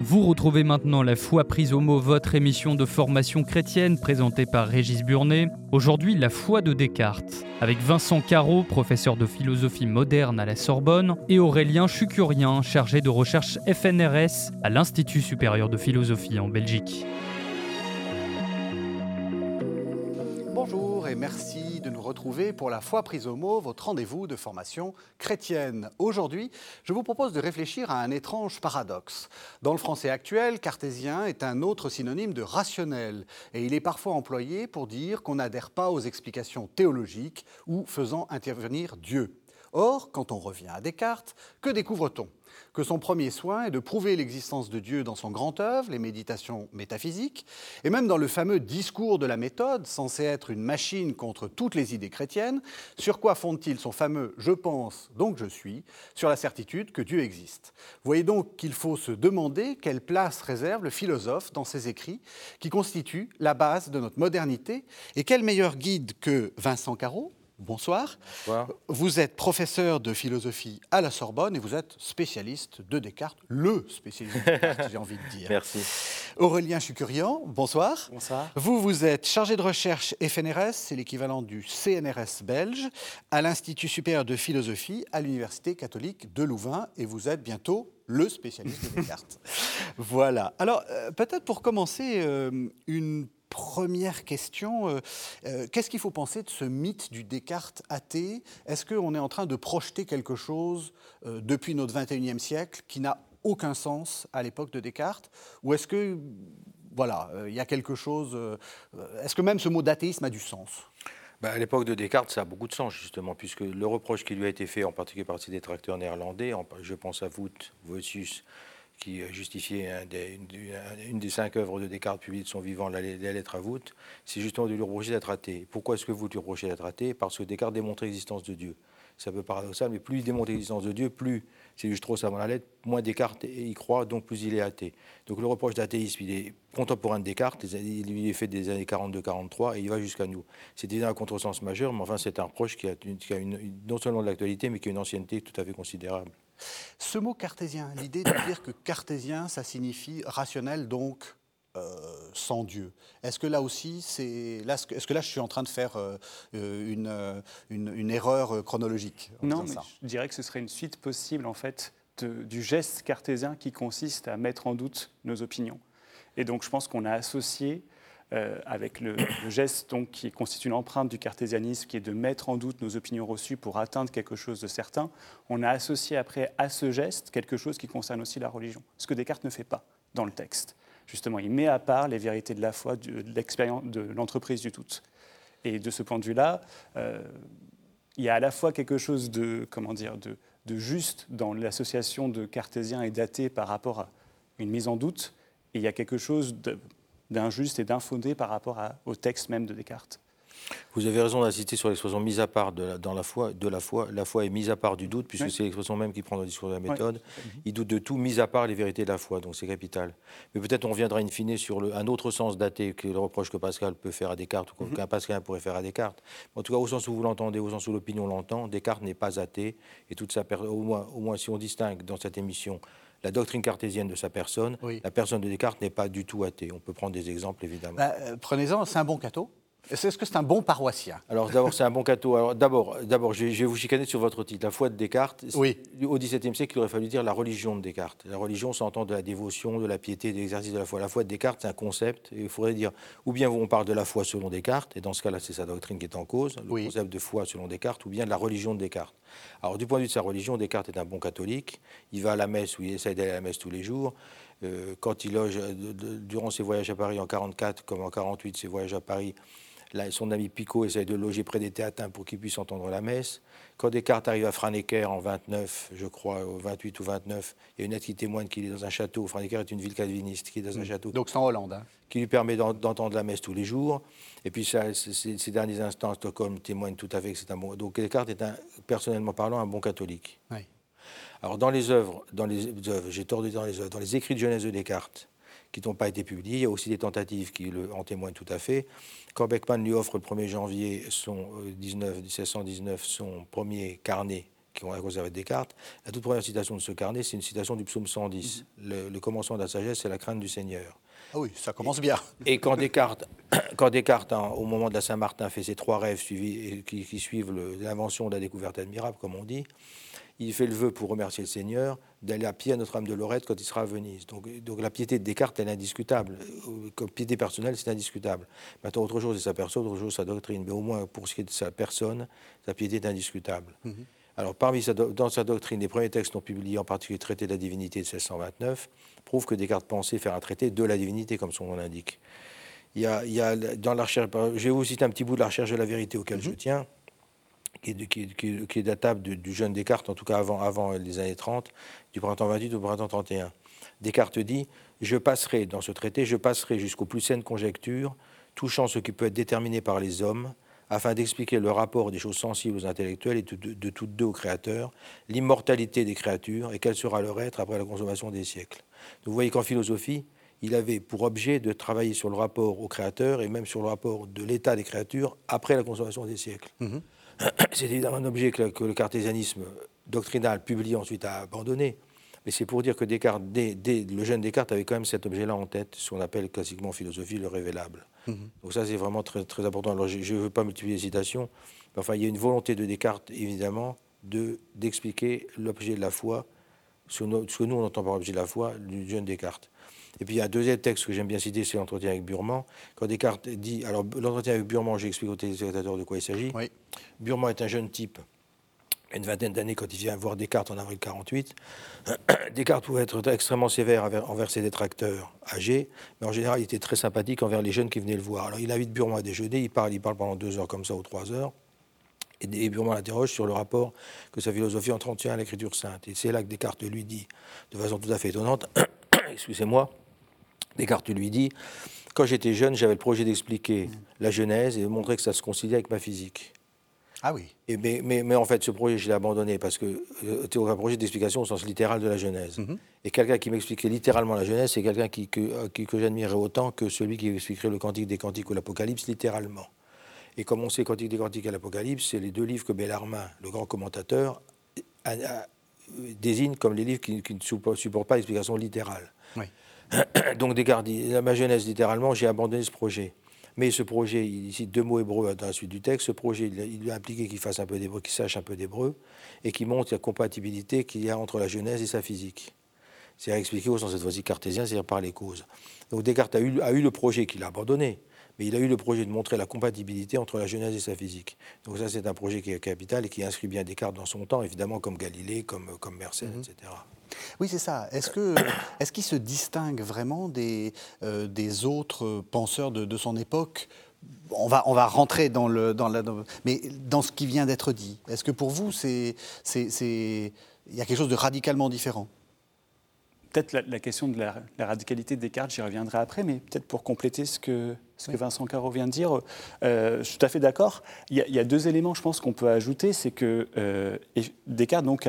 Vous retrouvez maintenant La foi prise au mot, votre émission de formation chrétienne présentée par Régis Burnet. Aujourd'hui, La foi de Descartes, avec Vincent Caro, professeur de philosophie moderne à la Sorbonne, et Aurélien Chucurien, chargé de recherche FNRS à l'Institut supérieur de philosophie en Belgique. Pour la foi prise au mot, votre rendez-vous de formation chrétienne. Aujourd'hui, je vous propose de réfléchir à un étrange paradoxe. Dans le français actuel, cartésien est un autre synonyme de rationnel et il est parfois employé pour dire qu'on n'adhère pas aux explications théologiques ou faisant intervenir Dieu. Or, quand on revient à Descartes, que découvre-t-on? Que son premier soin est de prouver l'existence de Dieu dans son grand œuvre, les méditations métaphysiques, et même dans le fameux discours de la méthode, censé être une machine contre toutes les idées chrétiennes, sur quoi fonde-t-il son fameux Je pense, donc je suis, sur la certitude que Dieu existe? Voyez donc qu'il faut se demander quelle place réserve le philosophe dans ses écrits, qui constituent la base de notre modernité, et quel meilleur guide que Vincent Carreau, Bonsoir. Vous êtes professeur de philosophie à la Sorbonne et vous êtes spécialiste de Descartes, le spécialiste de Descartes, j'ai envie de dire. Merci. Aurélien Chucurian, bonsoir. Bonsoir. Vous, vous êtes chargé de recherche FNRS, c'est l'équivalent du CNRS belge, à l'Institut supérieur de philosophie à l'Université catholique de Louvain et vous êtes bientôt le spécialiste de Descartes. voilà. Alors, euh, peut-être pour commencer, euh, une première question, euh, euh, qu'est-ce qu'il faut penser de ce mythe du Descartes athée? Est-ce qu'on est en train de projeter quelque chose euh, depuis notre 21e siècle qui n'a aucun sens à l'époque de Descartes? Ou est-ce que, voilà, il y a quelque chose... est-ce que même ce mot d'athéisme a du sens? Bah, à l'époque de Descartes, ça a beaucoup de sens, justement, puisque le reproche qui lui a été fait, en particulier par ses détracteurs néerlandais, je pense à Vout, Vossius, qui justifiait une, des cinq œuvres de Descartes publiées de son vivant, la, lettre à voûte, c'est justement de lui reprocher d'être athée. Pourquoi est-ce que vous lui reprochez d'être athée? Parce que Descartes démontrait l'existence de Dieu. C'est un peu paradoxal, mais plus il démontre l'existence de Dieu, plus, c'est juste trop ça dans la lettre, moins Descartes y croit, donc plus il est athée. Donc le reproche d'athéisme, il est contemporain de Descartes, il est fait des années 42-43 et il va jusqu'à nous. C'est déjà un contresens majeur, mais enfin c'est un reproche qui a, non seulement de l'actualité, mais qui a une ancienneté tout à fait considérable. Ce mot cartésien, l'idée de dire que cartésien, ça signifie rationnel, donc euh, sans Dieu. Est-ce que là aussi, c'est là, est-ce que là, je suis en train de faire euh, une, une, erreur chronologique Non, mais je dirais que ce serait une suite possible en fait du geste cartésien qui consiste à mettre en doute nos opinions. Et donc, je pense qu'on a associé euh, avec le, geste donc, qui constitue une empreinte du cartésianisme, qui est de mettre en doute nos opinions reçues pour atteindre quelque chose de certain, on a associé après à ce geste quelque chose qui concerne aussi la religion, ce que Descartes ne fait pas dans le texte. Justement, il met à part les vérités de la foi, de l'entreprise du tout. Et de ce point de vue-là, euh, il y a à la fois quelque chose de, comment dire, de, de juste dans l'association de cartésien et d'athée par rapport à une mise en doute, et il y a quelque chose de, d'injuste et d'infondé par rapport au texte même de Descartes. Vous avez raison d'insister sur l'expression mise à part de la, dans la foi, de la foi. La foi est mise à part du doute, puisque c'est l'expression même qui prend dans le discours de la méthode. Il doute de tout, mis à part les vérités de la foi, donc c'est capital. Mais peut-être on reviendra in fine sur le, un autre sens daté que le reproche que Pascal peut faire à Descartes, ou mhm. qu'un Pascal pourrait faire à Descartes. En tout cas, au sens où vous l'entendez, au sens où l'opinion l'entend, Descartes n'est pas athée, et toute sa au moins, au moins si on distingue dans cette émission la doctrine cartésienne de sa personne, la personne de Descartes n'est pas du tout athée. On peut prendre des exemples, évidemment. Bah, euh, prenez-en, c'est un bon cateau. Est-ce que c'est un bon paroissien? Alors d'abord, c'est un bon cateau. Alors d'abord, d'abord, je vais vous chicaner sur votre titre. La foi de Descartes. Oui. Au XVIIe siècle, il aurait fallu dire la religion de Descartes. La religion s'entend de la dévotion, de la piété, de l'exercice de la foi. La foi de Descartes, c'est un concept. il faudrait dire, ou bien on parle de la foi selon Descartes, et dans ce cas-là, c'est sa doctrine qui est en cause, le concept de foi selon Descartes, ou bien de la religion de Descartes. Alors du point de vue de sa religion, Descartes est un bon catholique. Il va à la messe, ou il essaie d'aller à la messe tous les jours. Euh, quand il loge, durant ses voyages à Paris en 44 comme en 48, ses voyages à Paris, son ami Picot essaye de loger près des théatins pour qu'il puisse entendre la messe. Quand Descartes arrive à Franeker en 29, je crois, 28 ou 29, il y a une lettre qui témoigne qu'il est dans un château. Franeker est une ville calviniste qui est dans un mm. château. Donc c'est en Hollande. Hein. Qui lui permet d'entendre la messe tous les jours. Et puis ça, ces derniers instants, Stockholm témoigne tout à fait que c'est un bon. Donc Descartes est un, personnellement parlant un bon catholique. Oui. Alors dans les œuvres, dans les j'ai tort de dire dans les œuvres, dans les écrits de Genèse de Descartes, qui n'ont pas été publiés. Il y a aussi des tentatives qui le, en témoignent tout à fait. Quand lui offre le 1er janvier son, 19, euh, 1719 son premier carnet qui ont conservé Descartes. La toute première citation de ce carnet, c'est une citation du psaume 110. Le, le commencement de la sagesse, c'est la crainte du Seigneur. Ah oui, ça commence bien. Et quand Descartes, quand Descartes hein, au moment de la Saint-Martin, fait ses trois rêves suivis, qui, qui suivent l'invention de la découverte admirable, comme on dit, il fait le vœu pour remercier le Seigneur d'aller à pied à Notre-Dame de Lorette quand il sera à Venise. Donc, donc la piété de Descartes, elle est indiscutable. Comme piété personnelle, c'est indiscutable. Maintenant, autre chose, c'est sa personne, autre chose, sa doctrine. Mais au moins, pour ce qui est de sa personne, sa piété est indiscutable. Mhm. Alors, parmi dans sa doctrine, les premiers textes non publiés, en particulier le traité de la divinité de 1629, prouvent que Descartes pensait faire un traité de la divinité, comme son nom l'indique. Il y, a, il y a, dans la recherche, je vais vous citer un petit bout de la recherche de la vérité auquel je mhm. tiens, qui est, qui, qui est datable du, jeune Descartes, en tout cas avant, avant les années 30, du printemps 28 au printemps 31. Descartes dit Je passerai, dans ce traité, je passerai jusqu'aux plus saines conjectures, touchant ce qui peut être déterminé par les hommes, afin d'expliquer le rapport des choses sensibles aux intellectuels et de, toutes deux au Créateur, l'immortalité des créatures et quel sera leur être après la consommation des siècles. vous voyez qu'en philosophie, il avait pour objet de travailler sur le rapport au Créateur et même sur le rapport de l'état des créatures après la consommation des siècles. Mhm. C'est évidemment un objet que, le cartésianisme doctrinal publié ensuite a abandonné. Mais c'est pour dire que Descartes, le jeune Descartes avait quand même cet objet-là en tête, ce qu'on appelle classiquement en philosophie le révélable. Mhm. Donc ça, c'est vraiment très, très important. Alors, je ne veux pas multiplier les citations, mais enfin, il y a une volonté de Descartes, évidemment, d'expliquer l'objet de la foi, ce, que nous, on entend par objet de la foi, du jeune Descartes. Et puis, il y a un deuxième texte que j'aime bien citer, c'est l'entretien avec Burman. Quand Descartes dit... Alors, l'entretien avec Burman, j'explique aux téléspectateurs de quoi il s'agit. Oui. Burman est un jeune type une vingtaine d'années, quand il vient voir Descartes en avril 48, Descartes pouvait être extrêmement sévère envers, ses détracteurs âgés, mais en général, il était très sympathique envers les jeunes qui venaient le voir. Alors, il invite Burman à déjeuner, il parle, il parle pendant deux heures comme ça ou trois heures, et, Burman l'interroge sur le rapport que sa philosophie entretient à l'écriture sainte. Et c'est là que Descartes lui dit, de façon tout à fait étonnante, excusez-moi, Descartes lui dit, quand j'étais jeune, j'avais le projet d'expliquer la Genèse et de montrer que ça se conciliait avec ma physique. Ah oui. Et mais, mais, en fait, ce projet, je l'ai abandonné parce que c'était euh, un projet d'explication au sens littéral de la Genèse. Mhm. Et quelqu'un qui m'expliquait littéralement la Genèse, c'est quelqu'un qui, que, euh, que j'admirais autant que celui qui expliquerait le Cantique des Cantiques ou l'Apocalypse littéralement. Et comme on sait, Cantique des Cantiques et l'Apocalypse, c'est les deux livres que Bellarmin, le grand commentateur, désigne comme les livres qui, ne supportent pas l'explication littérale. Oui. Donc, Descartes dit, ma Genèse littéralement, j'ai abandonné ce projet. Mais ce projet, il cite deux mots hébreux dans la suite du texte. Ce projet, il, lui a impliqué qu'il fasse un peu d'hébreu, qu'il sache un peu d'hébreu, et qu'il montre la compatibilité qu'il y a entre la Genèse et sa physique. C'est à expliquer au sens cette fois-ci cartésien, c'est-à-dire par les causes. Donc Descartes a eu, a eu le projet qu'il a abandonné, mais il a eu le projet de montrer la compatibilité entre la Genèse et sa physique. Donc ça, c'est un projet qui est capital et qui inscrit bien Descartes dans son temps, évidemment comme Galilée, comme, comme Mersenne, mhm. etc. Oui, c'est ça. Est-ce que est-ce qu'il se distingue vraiment des, euh, des autres penseurs de, son époque? On va, on va rentrer dans le, dans la, mais dans ce qui vient d'être dit. Est-ce que pour vous, c'est, il y a quelque chose de radicalement différent? Peut-être la, question de la, radicalité de Descartes, j'y reviendrai après, mais peut-être pour compléter ce que, ce que Vincent Caro vient de dire, euh, je suis tout à fait d'accord. Il, y a deux éléments, je pense, qu'on peut ajouter. C'est que euh, Descartes, donc,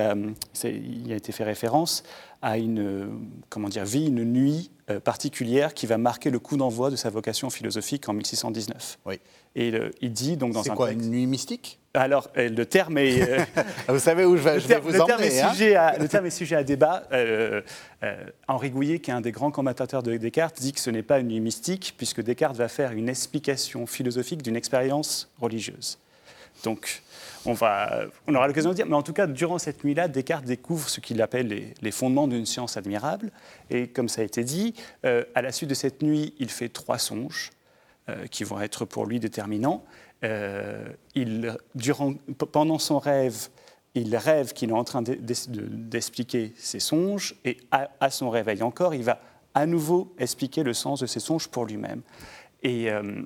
il a été fait référence à une comment dire, vie, une nuit euh, particulière qui va marquer le coup d'envoi de sa vocation philosophique en 1619. Oui. Et il dit donc dans un. C'est quoi, une nuit mystique? Alors, euh, le terme est. Euh, vous savez où je vais, vous le terme est hein sujet à, Le terme est sujet à débat. Euh, Henri Gouillet, qui est un des grands commentateurs de Descartes, dit que ce n'est pas une nuit mystique, puisque Descartes va faire une explication philosophique d'une expérience religieuse. Donc, on, aura l'occasion de dire, mais en tout cas, durant cette nuit-là, Descartes découvre ce qu'il appelle les, fondements d'une science admirable. Et comme ça a été dit, à la suite de cette nuit, il fait trois songes qui vont être pour lui déterminants. Euh, durant, pendant son rêve, il rêve qu'il est en train d'expliquer ses songes, et à, son réveil encore, il va à nouveau expliquer le sens de ses songes pour lui-même. Et euh,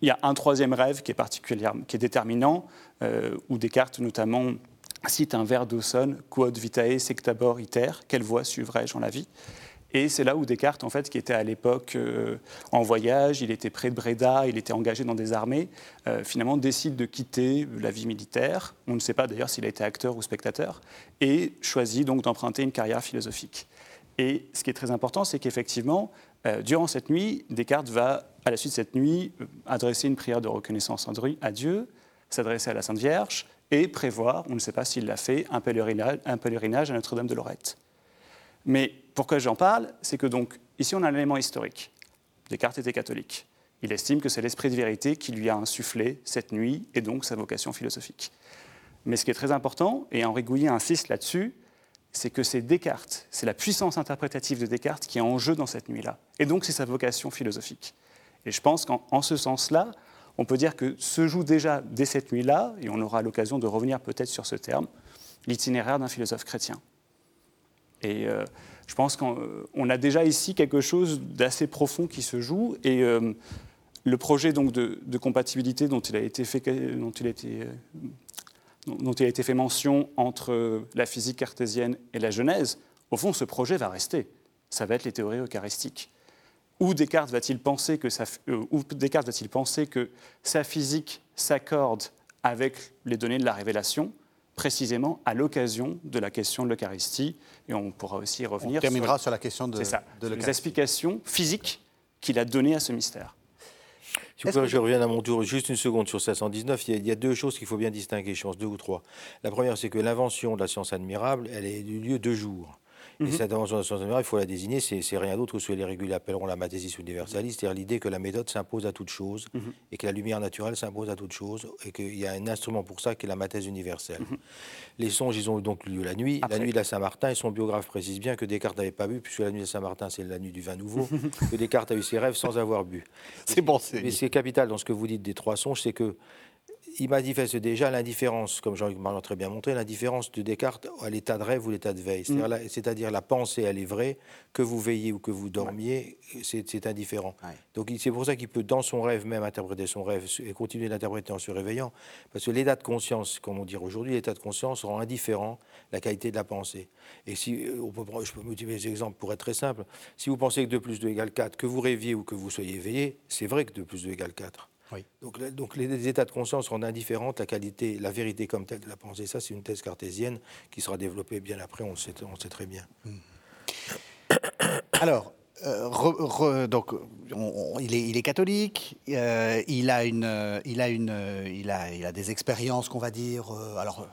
il y a un troisième rêve qui est, particulier, qui est déterminant, euh, où Descartes notamment cite un vers d'Auson, Quod vitae sectabor iter, quelle voie suivrai-je en la vie? Et c'est là où Descartes, en fait, qui était à l'époque euh, en voyage, il était près de Breda, il était engagé dans des armées, euh, finalement décide de quitter la vie militaire. On ne sait pas d'ailleurs s'il a été acteur ou spectateur, et choisit donc d'emprunter une carrière philosophique. Et ce qui est très important, c'est qu'effectivement, durant cette nuit, Descartes va, à la suite de cette nuit, adresser une prière de reconnaissance à Dieu, s'adresser à la Sainte Vierge et prévoir, on ne sait pas s'il l'a fait, un pèlerinage, un pèlerinage à Notre-Dame de Lorette. Mais pourquoi j'en parle? C'est que donc, ici, on a un élément historique. Descartes était catholique. Il estime que c'est l'esprit de vérité qui lui a insufflé cette nuit et donc sa vocation philosophique. Mais ce qui est très important, et Henri Gouillet insiste là-dessus, c'est que c'est Descartes, c'est la puissance interprétative de Descartes qui est en jeu dans cette nuit-là. Et donc c'est sa vocation philosophique. Et je pense qu'en ce sens-là, on peut dire que se joue déjà dès cette nuit-là, et on aura l'occasion de revenir peut-être sur ce terme, l'itinéraire d'un philosophe chrétien. Et euh, je pense qu'on a déjà ici quelque chose d'assez profond qui se joue, et euh, le projet donc de, compatibilité dont il a été fait, dont il a été, euh, dont il a été fait mention entre la physique cartésienne et la Genèse, au fond, ce projet va rester. Ça va être les théories eucharistiques. Où Descartes va-t-il penser que sa, euh, Descartes va-t-il penser que sa physique s'accorde avec les données de la révélation, précisément à l'occasion de la question de l'Eucharistie, et on pourra aussi y revenir. On terminera sur, la question de, ça, de les explications physiques qu'il a données à ce mystère. Si vous je reviens à mon tour juste une seconde sur 719. Il y a, il y a deux choses qu'il faut bien distinguer, je pense, deux ou trois. La première, c'est que l'invention de la science admirable, elle est du lieu deux jours. Et mhm. cette invention de la science admirable, il faut la désigner, c'est rien d'autre que ce que les réguliers appelleront la mathésis universaliste, c'est-à-dire l'idée que la méthode s'impose à toute chose, mhm. et que la lumière naturelle s'impose à toute chose, et qu'il y a un instrument pour ça qui est la mathèse universelle. Mhm. Les songes, ils ont donc lieu la nuit. La nuit de la Saint-Martin, et son biographe précise bien que Descartes n'avait pas bu, puisque la nuit de Saint-Martin, c'est la nuit du vin nouveau, que Descartes a eu ses rêves sans avoir bu. C'est bon, Mais ce qui est capital dans ce que vous dites des trois songes, c'est que il manifeste déjà l'indifférence, comme Jean-Luc Marlon très bien montré, l'indifférence de Descartes à l'état de rêve ou l'état de veille. C'est-à-dire mm. la, pensée, elle est vraie, que vous veillez ou que vous dormiez, c'est indifférent. Donc c'est pour ça qu'il peut, dans son rêve même, interpréter son rêve et continuer d'interpréter en se réveillant. Parce que l'état de conscience, comme on dit aujourd'hui, l'état de conscience rend indifférent la qualité de la pensée. Et si, euh, on peut, je peux multiplier des exemples pour être très simple. Si vous pensez que 2 plus 2 égale 4, que vous rêviez ou que vous soyez éveillé, c'est vrai que 2 plus 2 égale 4. Donc, donc, les états de conscience rendent indifférente la qualité, la vérité comme telle de la pensée. Ça, c'est une thèse cartésienne qui sera développée bien après, on le sait, on sait très bien. Hmm. Alors, euh, donc, il, est, il, est, catholique, euh, il, a une, il, a une, il, a, il a des expériences qu'on va dire, euh, alors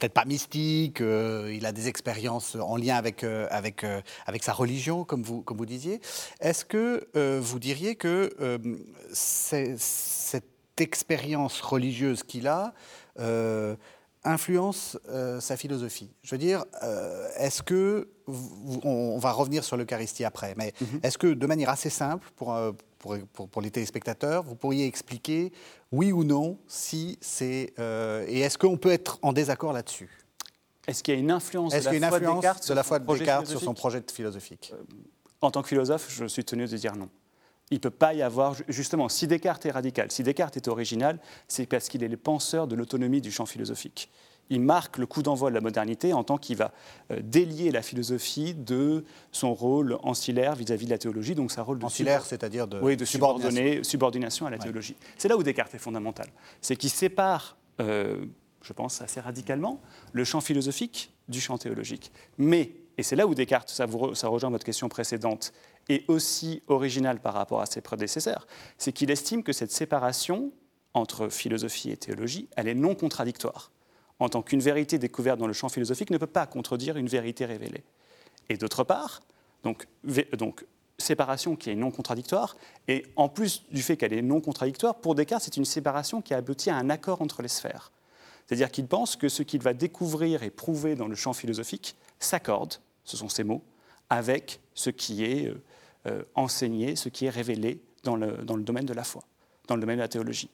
peut-être pas mystique, euh, il a des expériences en lien avec, euh, avec, euh, avec sa religion, comme vous, comme vous disiez. Est-ce que vous diriez que cette expérience religieuse qu'il a influence sa philosophie? Je veux dire, est-ce que, on, va revenir sur l'Eucharistie après, mais mm-hmm. est-ce que de manière assez simple, pour, pour, pour, les téléspectateurs, vous pourriez expliquer oui ou non si c'est euh, et est-ce qu'on peut être en désaccord là-dessus? Est-ce qu'il y a une influence, de, la une influence de la foi de Descartes sur son projet philosophique? Euh, En tant que philosophe, je suis tenu de dire non. Il ne peut pas y avoir, justement, si Descartes est radical, si Descartes est original, c'est parce qu'il est le penseur de l'autonomie du champ philosophique il marque le coup d'envoi de la modernité en tant qu'il va euh, délier la philosophie de son rôle ancillaire vis-à-vis de la théologie, donc sa rôle de ancillaire, c'est-à-dire de, oui, de subordination. subordination à la théologie. C'est là où Descartes est fondamental, c'est qu'il sépare, euh, je pense assez radicalement, le champ philosophique du champ théologique. Mais, et c'est là où Descartes, ça, vous, ça rejoint votre question précédente, est aussi original par rapport à ses prédécesseurs, c'est qu'il estime que cette séparation entre philosophie et théologie, elle est non contradictoire en tant qu'une vérité découverte dans le champ philosophique ne peut pas contredire une vérité révélée. Et d'autre part, donc, séparation qui est non contradictoire, et en plus du fait qu'elle est non contradictoire, pour Descartes, c'est une séparation qui aboutit à un accord entre les sphères. C'est-à-dire qu'il pense que ce qu'il va découvrir et prouver dans le champ philosophique s'accorde, ce sont ses mots, avec ce qui est euh, euh, enseigné, ce qui est révélé dans le, dans le, domaine de la foi, dans le domaine de la théologie.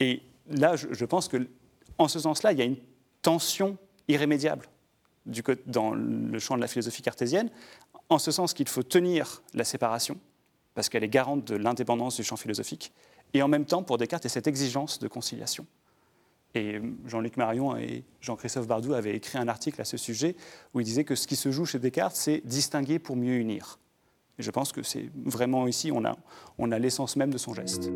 Et là, je pense que en ce sens-là, il y a une tension irrémédiable dans le champ de la philosophie cartésienne, en ce sens qu'il faut tenir la séparation, parce qu'elle est garante de l'indépendance du champ philosophique, et en même temps, pour Descartes, a cette exigence de conciliation. Et Jean-Luc Marion et Jean-Christophe Bardou avaient écrit un article à ce sujet où il disait que ce qui se joue chez Descartes, c'est distinguer pour mieux unir. Et je pense que c'est vraiment ici, on a l'essence même de son geste.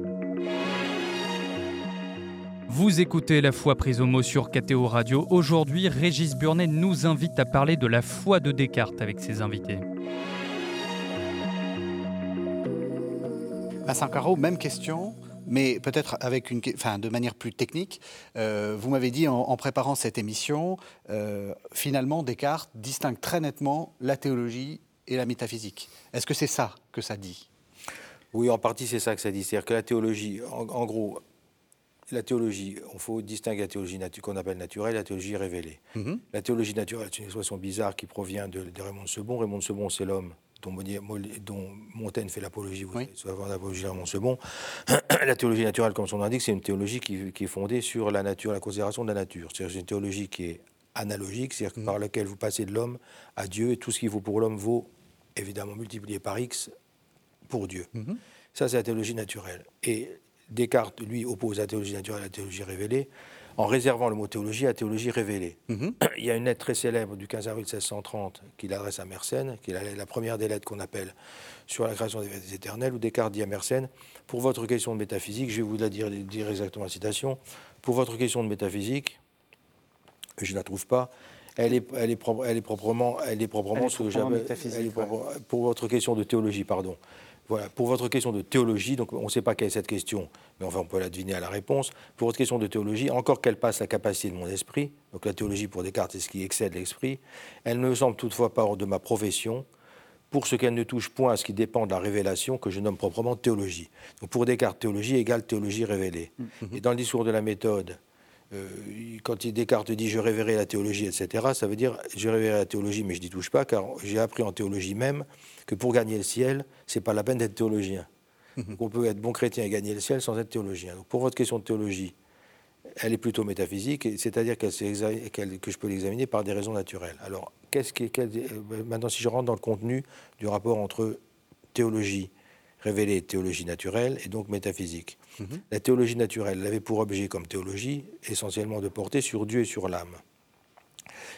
Vous écoutez La foi prise au mot sur KTO Radio. Aujourd'hui, Régis Burnet nous invite à parler de la foi de Descartes avec ses invités. Vincent Caro, même question. mais peut-être avec une, enfin, de manière plus technique. Euh, vous m'avez dit en, préparant cette émission, euh, finalement, Descartes distingue très nettement la théologie et la métaphysique. Est-ce que c'est ça que ça dit? Oui, en partie, c'est ça que ça dit. C'est-à-dire que la théologie, en, gros, la théologie, il faut distinguer la théologie qu'on appelle naturelle et la théologie révélée. Mm-hmm. La théologie naturelle, c'est une expression bizarre qui provient de, de Raymond de Sebon. Raymond de Sebon, c'est l'homme dont, Montaigne fait l'apologie, vous oui. savez, l'apologie de Sebon. la théologie naturelle, comme son nom l'indique, c'est une théologie qui, est fondée sur la nature, la considération de la nature. C'est une théologie qui est analogique, c'est-à-dire mm. par laquelle vous passez de l'homme à Dieu, et tout ce qui vaut pour l'homme vaut évidemment multiplié par X pour Dieu. Mm-hmm. Ça, c'est la théologie naturelle. Et Descartes, lui, oppose la théologie naturelle à la théologie révélée en réservant le mot théologie à théologie révélée. Mhm. Il y a une lettre très célèbre du 15 avril 1630 qu'il adresse à Mersenne, qui est la, première des lettres qu'on appelle sur la création des éternelles, où Descartes dit à Mersenne Pour votre question de métaphysique, je vais vous la dire, dire exactement la citation, pour votre question de métaphysique, je ne la trouve pas, elle est, elle est, elle est proprement, elle est proprement, ce que j'appelle. Pour votre question de théologie, pardon. Voilà, pour votre question de théologie, donc on ne sait pas quelle est cette question, mais enfin on peut la deviner à la réponse. Pour votre question de théologie, encore qu'elle passe la capacité de mon esprit, donc la théologie pour Descartes c'est ce qui excède l'esprit, elle ne me semble toutefois pas hors de ma profession, pour ce qu'elle ne touche point à ce qui dépend de la révélation que je nomme proprement théologie. Donc pour Descartes, théologie égale théologie révélée. Mm-hmm. Et dans le discours de la méthode, euh, quand Descartes dit je révérerai la théologie, etc., ça veut dire je révérerai la théologie, mais je n'y touche pas, car j'ai appris en théologie même que pour gagner le ciel, c'est pas la peine d'être théologien. Mhm. on peut être bon chrétien et gagner le ciel sans être théologien. Donc pour votre question de théologie, elle est plutôt métaphysique, c'est-à-dire que je peux l'examiner par des raisons naturelles. Alors, qu'est-ce qui, euh, maintenant, si je rentre dans le contenu du rapport entre théologie révélée et théologie naturelle, et donc métaphysique. Mhm. La théologie naturelle avait pour objet, comme théologie, essentiellement de porter sur Dieu et sur l'âme.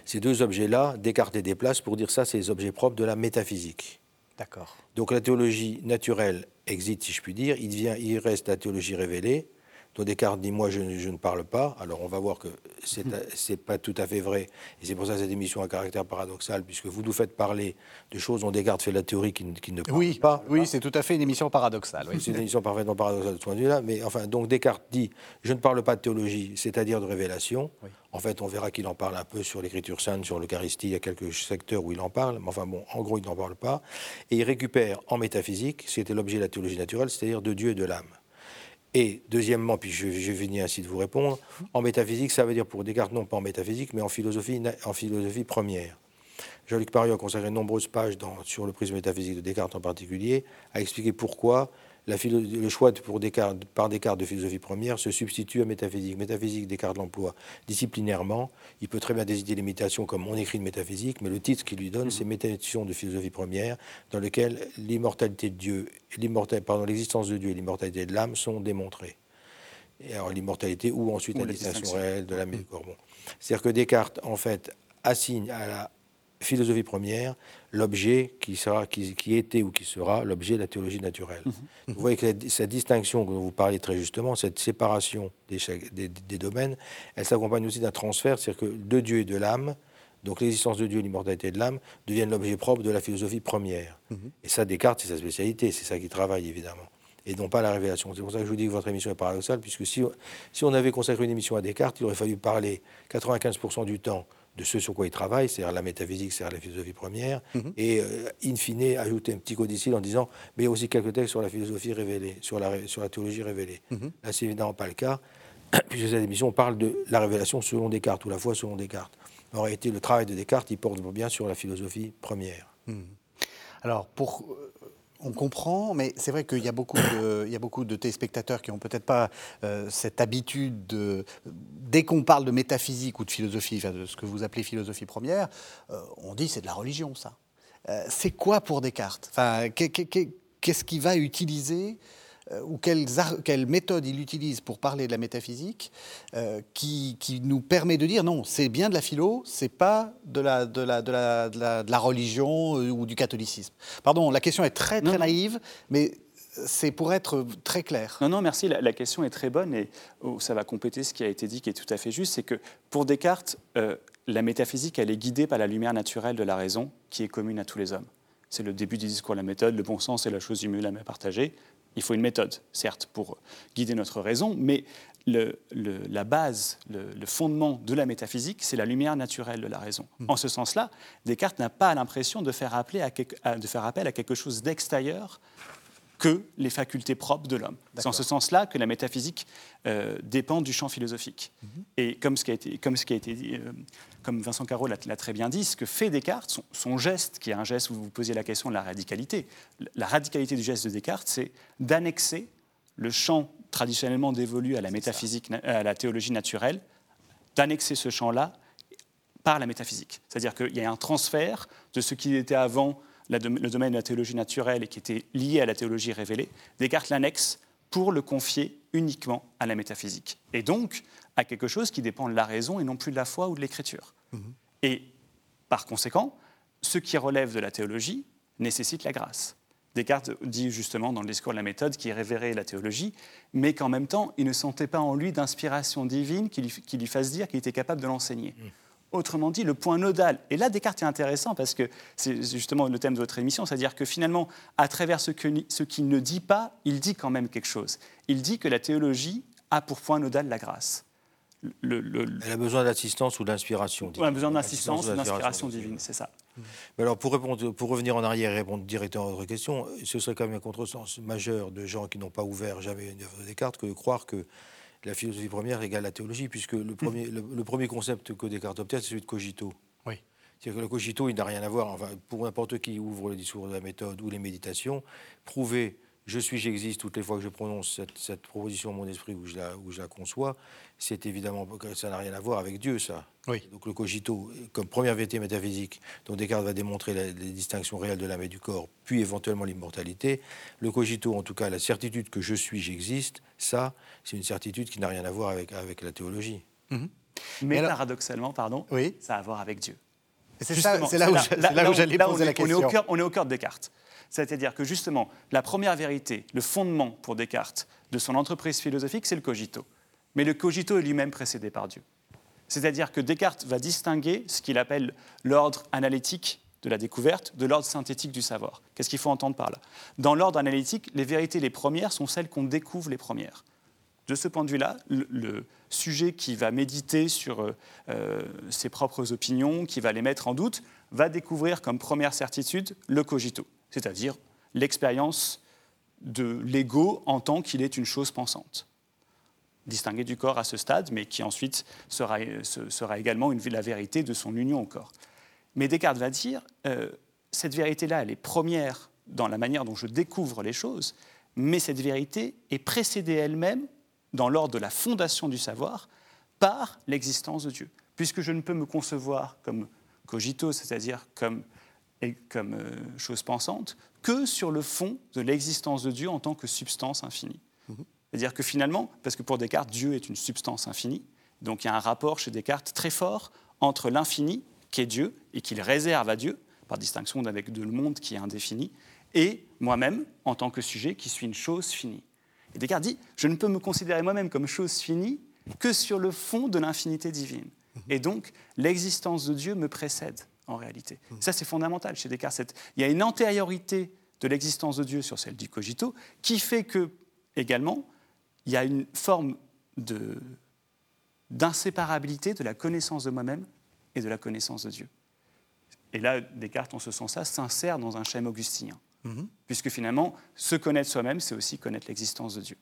Ces deux objets-là, Descartes les déplace pour dire ça, c'est les objets propres de la métaphysique. D'accord. Donc la théologie naturelle existe, si je puis dire. Il, vient, il reste la théologie révélée, dont Descartes dit Moi, je, ne parle pas. Alors, on va voir que ce n'est hmm. pas tout à fait vrai. Et c'est pour ça que cette émission a un caractère paradoxal, puisque vous nous faites parler de choses dont Descartes fait la théorie qui, ne parle oui, pas. Oui, c'est tout à fait une émission paradoxale. C'est une émission parfaitement paradoxale de ce point de vue-là. Mais enfin, donc Descartes dit Je ne parle pas de théologie, c'est-à-dire de révélation. En fait, on verra qu'il en parle un peu sur l'écriture sainte, sur l'Eucharistie. Il y a quelques secteurs où il en parle. Mais enfin, bon, en gros, il n'en parle pas. Et il récupère en métaphysique, c'était l'objet de la théologie naturelle, c'est-à-dire de Dieu et de l'âme. Et deuxièmement, puis je, vais venir ainsi de vous répondre, en métaphysique, ça veut dire pour Descartes, non pas en métaphysique, mais en philosophie, en philosophie première. Jean-Luc Pariot a consacré de nombreuses pages sur le prisme métaphysique de Descartes en particulier, à expliquer pourquoi le choix pour Descartes, par Descartes de philosophie première se substitue à métaphysique. Métaphysique, Descartes l'emploie disciplinairement. Il peut très bien désigner l'imitation comme on écrit de métaphysique, mais le titre qu'il lui donne, c'est Métation de philosophie première, dans lequel l'immortalité de Dieu, pardon, l'existence de Dieu et l'immortalité de l'âme sont démontrées. Et alors l'immortalité ou ensuite la distinction réelle de l'âme et du corps. C'est-à-dire que Descartes, en fait, assigne à la philosophie première, l'objet qui, sera, qui, était ou qui sera l'objet de la théologie naturelle. Mhm. Vous voyez que cette distinction dont vous parlez très justement, cette séparation des, des, domaines, elle s'accompagne aussi d'un transfert, c'est-à-dire que de Dieu et de l'âme, donc l'existence de Dieu et l'immortalité de l'âme, deviennent l'objet propre de la philosophie première. Mhm. Et ça, Descartes, c'est sa spécialité, c'est ça qui travaille évidemment et non pas la révélation. C'est pour ça que je vous dis que votre émission est paradoxale, puisque si, si on avait consacré une émission à Descartes, il aurait fallu parler 95% du temps de ce sur quoi il travaille, c'est-à-dire la métaphysique, c'est-à-dire la philosophie première, mhm. et euh, in fine ajouter un petit codicile en disant mais il y a aussi quelques textes sur la philosophie révélée, sur la, sur la théologie révélée. Mhm. Là, c'est évidemment pas le cas, puisque cette émission parle de la révélation selon Descartes, ou la foi selon Descartes. En réalité, le travail de Descartes, il porte bien sur la philosophie première. Mhm. Alors, pour on comprend, mais c'est vrai qu'il y a beaucoup de, y a beaucoup de téléspectateurs qui n'ont peut-être pas euh, cette habitude de, dès qu'on parle de métaphysique ou de philosophie, de ce que vous appelez philosophie première, euh, on dit c'est de la religion, ça. Euh, c'est quoi pour Descartes? Enfin, Qu'est-ce qu'il va utiliser ou quelles, quelle méthode il utilise pour parler de la métaphysique euh, qui, nous permet de dire non, c'est bien de la philo, c'est pas de la, de, la, de, la, de, la, religion euh, ou du catholicisme. Pardon, la question est très très naïve, mais c'est pour être très clair. Non, non, merci. La, question est très bonne et oh, ça va compléter ce qui a été dit qui est tout à fait juste. C'est que pour Descartes, la métaphysique, elle est guidée par la lumière naturelle de la raison qui est commune à tous les hommes. C'est le début du discours de la méthode, le bon sens est la chose humaine à partagée Il faut une méthode, certes, pour guider notre raison, mais la base, le, fondement de la métaphysique, c'est la lumière naturelle de la raison. Hmm. En ce sens-là, Descartes n'a pas l'impression de, faire appel à quelque chose d'extérieur que les facultés propres de l'homme. C'est en ce sens-là que la métaphysique euh, dépend du champ philosophique. Hmm. Et comme ce qui a été, comme ce qui a été dit, euh, comme Vincent Caro l'a très bien dit, ce que fait Descartes, son, geste, qui est un geste où vous vous posiez la question de la radicalité, la radicalité du geste de Descartes, c'est d'annexer le champ traditionnellement dévolu à la métaphysique, à la théologie naturelle, d'annexer ce champ-là par la métaphysique. C'est-à-dire qu'il y a un transfert de ce qui était avant le domaine de la théologie naturelle et qui était lié à la théologie révélée. Descartes l'annexe pour le confier uniquement à la métaphysique. Et donc à quelque chose qui dépend de la raison et non plus de la foi ou de l'écriture. Mhm. Et par conséquent, ce qui relève de la théologie nécessite la grâce. Descartes dit justement dans le discours de la méthode qu'il révérait la théologie, mais qu'en même temps, il ne sentait pas en lui d'inspiration divine qui lui, fasse dire qu'il était capable de l'enseigner. Mm. Autrement dit, le point nodal. Et là, Descartes est intéressant parce que c'est justement le thème de votre émission, c'est-à-dire que finalement, à travers ce qu'il ne dit pas, il dit quand même quelque chose. Il dit que la théologie a pour point nodal la grâce. Elle a besoin d'assistance ou d'inspiration. Elle a besoin d'assistance ou d'inspiration divine, c'est ça. alors pour, répondre, pour revenir en arrière et répondre directement à votre question, ce serait quand même un contresens majeur de gens qui n'ont pas ouvert jamais une œuvre de Descartes que de croire que la philosophie première égale la théologie, puisque le premier, le, premier concept que Descartes obtient, c'est celui de cogito. Oui. C'est-à-dire que le cogito, il n'a rien à voir, enfin, pour n'importe qui ouvre le discours de la méthode ou les méditations, prouver je suis, j'existe, toutes les fois que je prononce cette, proposition dans mon esprit où je la, je la conçois, c'est évidemment, ça n'a rien à voir avec Dieu, ça. Oui. Donc le cogito, comme première vérité métaphysique, dont Descartes va démontrer les distinctions réelles de l'âme et du corps, puis éventuellement l'immortalité, le cogito, en tout cas la certitude que je suis, j'existe, ça, c'est une certitude qui n'a rien à voir avec, avec la théologie. Mhm. Mais paradoxalement, pardon, oui. ça a à voir avec Dieu. C'est là, là, où j'allais poser la question. on est au cœur de Descartes. C'est-à-dire que justement, la première vérité, le fondement pour Descartes de son entreprise philosophique, c'est le cogito. Mais le cogito est lui-même précédé par Dieu. C'est-à-dire que Descartes va distinguer ce qu'il appelle l'ordre analytique de la découverte de l'ordre synthétique du savoir. Qu'est-ce qu'il faut entendre par là? Dans l'ordre analytique, les vérités les premières sont celles qu'on découvre les premières. De ce point de vue-là, le, sujet qui va méditer sur euh, euh, ses propres opinions, qui va les mettre en doute, va découvrir comme première certitude le cogito c'est-à-dire l'expérience de l'ego en tant qu'il est une chose pensante, distinguée du corps à ce stade, mais qui ensuite sera, également une, la vérité de son union au corps. Mais Descartes va dire, euh, cette vérité-là, elle est première dans la manière dont je découvre les choses, mais cette vérité est précédée elle-même, dans l'ordre de la fondation du savoir, par l'existence de Dieu. Puisque je ne peux me concevoir comme cogito, c'est-à-dire comme comme euh, chose pensante que sur le fond de l'existence de Dieu en tant que substance infinie. Mhm. C'est-à-dire que finalement, parce que pour Descartes, Dieu est une substance infinie, donc il y a un rapport chez Descartes très fort entre l'infini, qui est Dieu, et qu'il réserve à Dieu, par distinction avec le monde qui est indéfini, et moi-même, en tant que sujet, qui suis une chose finie. Et Descartes dit, je ne peux me considérer moi-même comme chose finie que sur le fond de l'infinité divine. Mhm. Et donc, l'existence de Dieu me précède en réalité. Mmh. Ça, c'est fondamental chez Descartes. Il y a une antériorité de l'existence de Dieu sur celle du cogito qui fait que, également, il y a une forme d'inséparabilité de la connaissance de moi-même et de la connaissance de Dieu. Et là, Descartes, en ce sens-là, s'insère dans un schème augustinien. Mmh. Puisque finalement, se connaître soi-même, c'est aussi connaître l'existence de Dieu.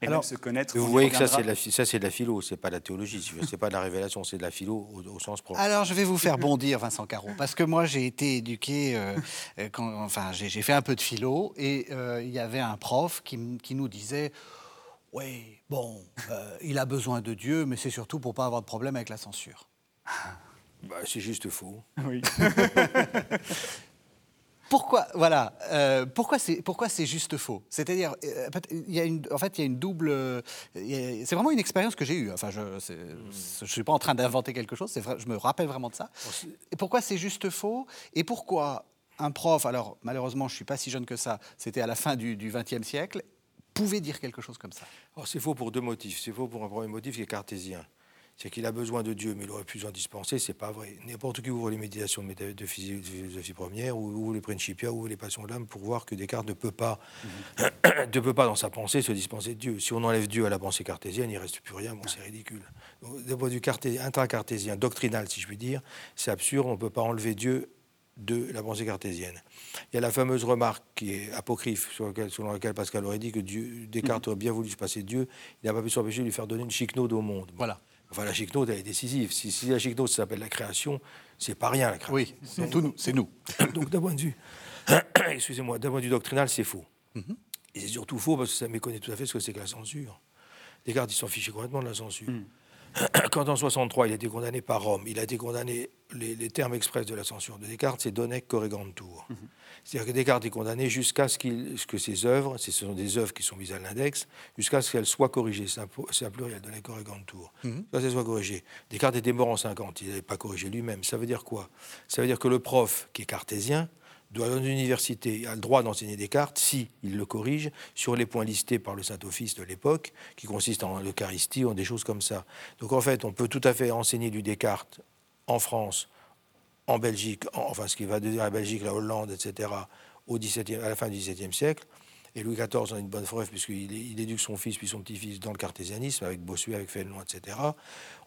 Alors, se connaître. Vous voyez que ça, c'est de, la, ça, c'est de la philo, c'est pas de la théologie, c'est pas de la révélation, c'est de la philo au, sens propre. Alors, je vais vous faire bondir, Vincent Caron, parce que moi, j'ai été éduqué, euh, euh, quand, enfin, j'ai fait un peu de philo, et euh, il y avait un prof qui, qui nous disait Oui, bon, il a besoin de Dieu, mais c'est surtout pour pas avoir de problème avec la censure. Bah, c'est juste faux. Oui. Pourquoi, voilà, euh, pourquoi c'est pourquoi c'est juste faux? C'est-à-dire, euh, il y a une, en fait, il y a une double. C'est vraiment une expérience que j'ai eue. Enfin, je ne suis pas en train d'inventer quelque chose. Vrai, je me rappelle vraiment de ça. Et pourquoi c'est juste faux? Et pourquoi un prof, alors malheureusement, je suis pas si jeune que ça. C'était à la fin du XXe siècle, pouvait dire quelque chose comme ça C'est faux pour deux motifs. C'est faux pour un premier motif qui est cartésien c'est qu'il a besoin de Dieu, mais il aurait plus besoin d'y se penser, c'est pas vrai. N'importe qui ouvre les méditations de, philosophie première, ou, les Principia, ou les passions de l'âme, pour voir que Descartes ne peut pas, mhm. ne peut pas dans sa pensée se dispenser de Dieu. Si on enlève Dieu à la pensée cartésienne, il ne reste plus rien, bon, c'est ridicule. D'un point de vue intra-cartésien, doctrinal, si je puis dire, c'est absurde, on ne peut pas enlever Dieu de la pensée cartésienne. Il y a la fameuse remarque qui est apocryphe, selon laquelle Pascal aurait dit que Dieu, Descartes mhm. aurait bien voulu se passer Dieu, il n'a pas pu s'empêcher de lui faire donner une chicnode au monde. Voilà. Enfin, la chicnode, elle est décisive. Si, la chicnode s'appelle la création, c'est pas rien la création. Oui, c'est nous. C'est nous. Donc, d'un point de vue, excusez-moi, d'un point de vue doctrinal, c'est faux. Mhm. Et c'est surtout faux parce que ça méconnaît tout à fait ce que c'est que la censure. Descartes, il s'en fichait complètement de la censure. Mhm. Quand en 63, il a été condamné par Rome, il a été condamné, les, termes express de la censure de Descartes, c'est donec corrigantur. Mm C'est-à-dire que Descartes est condamné jusqu'à ce, que ses œuvres, ce sont des œuvres qui sont mises à l'index, jusqu'à ce qu'elles soient corrigées. C'est un, pluriel, donec corrigantur. Mm -hmm. Soient corrigées. Descartes était mort en 50, il n'avait pas corrigé lui-même. Ça veut dire quoi? Ça veut dire que le prof, qui est cartésien, dans l'université a le droit d'enseigner Descartes si il le corrige sur les points listés par le Saint-Office de l'époque, qui consistent en l'Eucharistie en des choses comme ça. Donc en fait, on peut tout à fait enseigner du Descartes en France, en Belgique, enfin ce qui va devenir la Belgique, la Hollande, etc., au à la fin du XVIIe siècle, et Louis XIV en est une bonne preuve, puisqu'il il éduque son fils puis son petit-fils dans le cartésianisme, avec Bossuet, avec Fénelon, etc.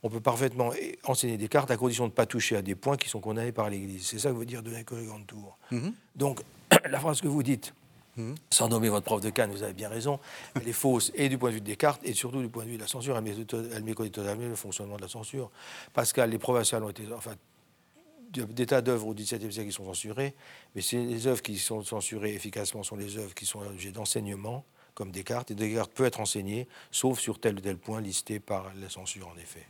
On peut parfaitement enseigner Descartes à condition de ne pas toucher à des points qui sont condamnés par l'Église. C'est ça que veut dire de l'incorrigante tour. Mm Donc, la phrase que vous dites, mhm. sans nommer votre prof de Cannes, vous avez bien raison, elle est fausse, et du point de vue de Descartes, et surtout du point de vue de la censure. Elle méconnaît totalement le fonctionnement de la censure. Pascal, les provinciales ont été, enfin, des tas d'œuvres au XVIIe siècle qui sont censurées, mais les œuvres qui sont censurées efficacement sont les œuvres qui sont l'objet d'enseignement, comme Descartes, et Descartes peut être enseigné, sauf sur tel ou tel point listé par la censure, en effet.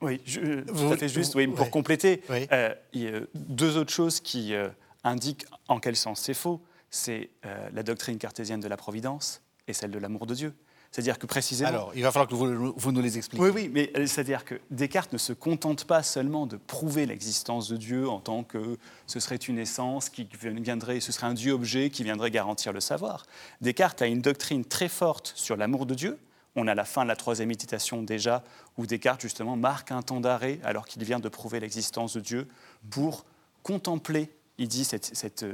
Oui, je, tout à fait juste. Oui, pour compléter, euh, il y a deux autres choses qui euh, indiquent en quel sens c'est faux. C'est euh, la doctrine cartésienne de la providence et celle de l'amour de Dieu. C'est-à-dire que précisément. Alors, il va falloir que vous, nous les expliquiez. Oui, oui, mais euh, c'est-à-dire que Descartes ne se contente pas seulement de prouver l'existence de Dieu en tant que ce serait une essence qui viendrait, ce serait un Dieu-objet qui viendrait garantir le savoir. Descartes a une doctrine très forte sur l'amour de Dieu. On a la fin de la troisième méditation déjà, où Descartes justement marque un temps d'arrêt alors qu'il vient de prouver l'existence de Dieu pour contempler, il dit, cette,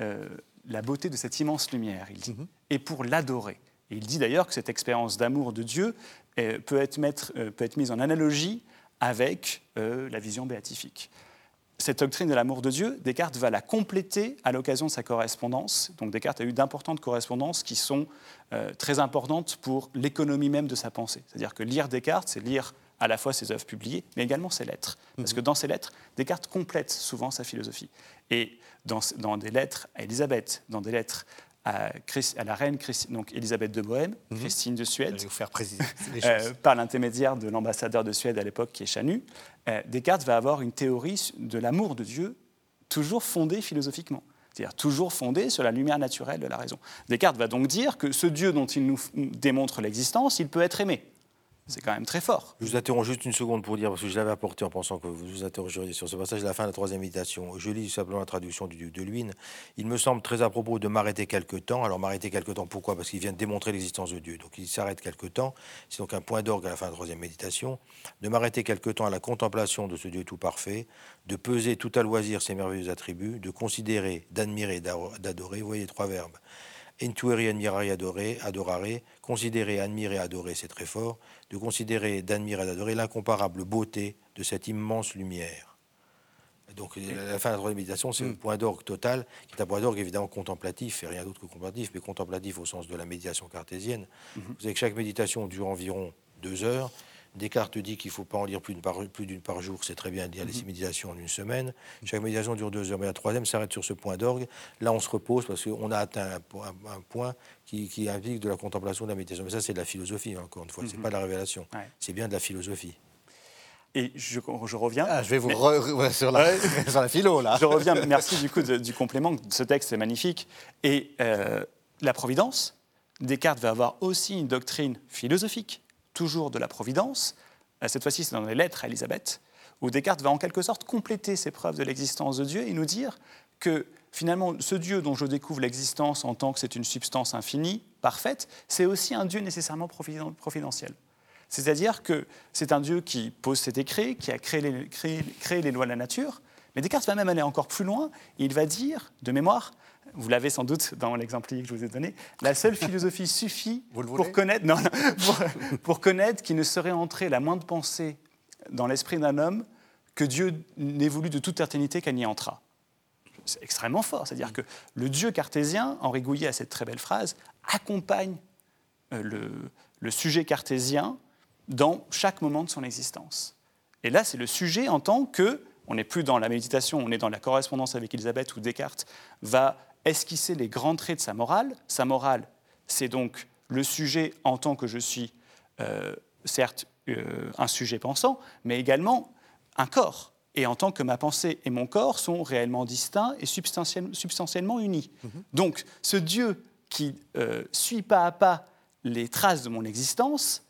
euh, la beauté de cette immense lumière, il dit, mm-hmm. et pour l'adorer il dit d'ailleurs que cette expérience d'amour de Dieu euh, peut être, euh, peut être, mise en analogie avec euh, la vision béatifique. Cette doctrine de l'amour de Dieu, Descartes va la compléter à l'occasion de sa correspondance. Donc Descartes a eu d'importantes correspondances qui sont très importantes pour l'économie même de sa pensée. C'est-à-dire que lire Descartes, c'est lire à la fois ses œuvres publiées, mais également ses lettres. Parce que dans ses lettres, Descartes complète souvent sa philosophie. Et dans, dans des lettres à Élisabeth, dans des lettres à, la reine donc Elisabeth de Bohême, mhm. Christine de Suède, faire euh, par l'intermédiaire de l'ambassadeur de Suède à l'époque qui est Chanu, euh, Descartes va avoir une théorie de l'amour de Dieu toujours fondée philosophiquement. C'est-à-dire toujours fondée sur la lumière naturelle de la raison. Descartes va donc dire que ce Dieu dont il nous démontre l'existence, il peut être aimé. C'est quand même très fort. Je vous interromps juste une seconde pour dire, parce que je l'avais apporté en pensant que vous vous interrogeriez sur ce passage la fin de la troisième méditation. Je lis simplement la traduction du duc de Luynes. Il me semble très à propos de m'arrêter quelque temps. Alors m'arrêter quelque temps, pourquoi? Parce qu'il vient de démontrer l'existence de Dieu. Donc il s'arrête quelque temps. C'est donc un point d'orgue à la fin de la troisième méditation. De m'arrêter quelque temps à la contemplation de ce Dieu tout parfait, de peser tout à loisir ses merveilleux attributs, de considérer, d'admirer, d'adorer. Vous voyez trois verbes. Intuere, admirare, adorer, adorare, considérer, admirer, adorer, c'est très fort, de considérer, d'admirer, d'adorer l'incomparable beauté de cette immense lumière. Donc la fin de la troisième méditation, c'est le mm. point d'orgue total, qui est un point d'orgue évidemment contemplatif, et rien d'autre que contemplatif, mais contemplatif au sens de la méditation cartésienne. Mm-hmm. Vous savez que chaque méditation dure environ deux heures, Descartes dit qu'il ne faut pas en lire plus d'une par, par, jour, c'est très bien de lire les six mhm. méditations en une semaine. Chaque méditation dure deux heures, mais la troisième s'arrête sur ce point d'orgue. Là, on se repose parce qu'on a atteint un, point qui, qui, implique de la contemplation de la méditation. Mais ça, c'est de la philosophie, encore une fois, ce n'est mhm. pas de la révélation, c'est bien de la philosophie. Et je, reviens. Ah, je vais vous sur, la, sur, la, philo, là. Je reviens, merci du coup du complément. Ce texte est magnifique. Et euh, la providence, Descartes va avoir aussi une doctrine philosophique toujours de la Providence. Euh, cette fois-ci, c'est dans les lettres à Élisabeth, où Descartes va en quelque sorte compléter ses preuves de l'existence de Dieu et nous dire que finalement, ce Dieu dont je découvre l'existence en tant que c'est une substance infinie, parfaite, c'est aussi un Dieu nécessairement providentiel. C'est-à-dire que c'est un Dieu qui pose cet écrit, qui a créé les, créé les lois de la nature, mais Descartes va même aller encore plus loin, et il va dire, de mémoire, vous l'avez sans doute dans l'exemple que je vous ai donné, la seule philosophie suffit pour connaître, non, pour, connaître qu'il ne serait entré la moindre pensée dans l'esprit d'un homme que Dieu n'ait voulu de toute éternité qu'elle n'y entra. C'est extrêmement fort, c'est-à-dire que le Dieu cartésien, Henri Gouillet a cette très belle phrase, accompagne euh, le, le sujet cartésien dans chaque moment de son existence. Et là, c'est le sujet en tant que, on n'est plus dans la méditation, on est dans la correspondance avec Elisabeth où Descartes va esquisser les grands traits de sa morale. Sa morale, c'est donc le sujet en tant que je suis, euh, certes, euh, un sujet pensant, mais également un corps. Et en tant que ma pensée et mon corps sont réellement distincts et substantiellement unis. Mhm. Donc, ce Dieu qui euh, suit pas à pas les traces de mon existence,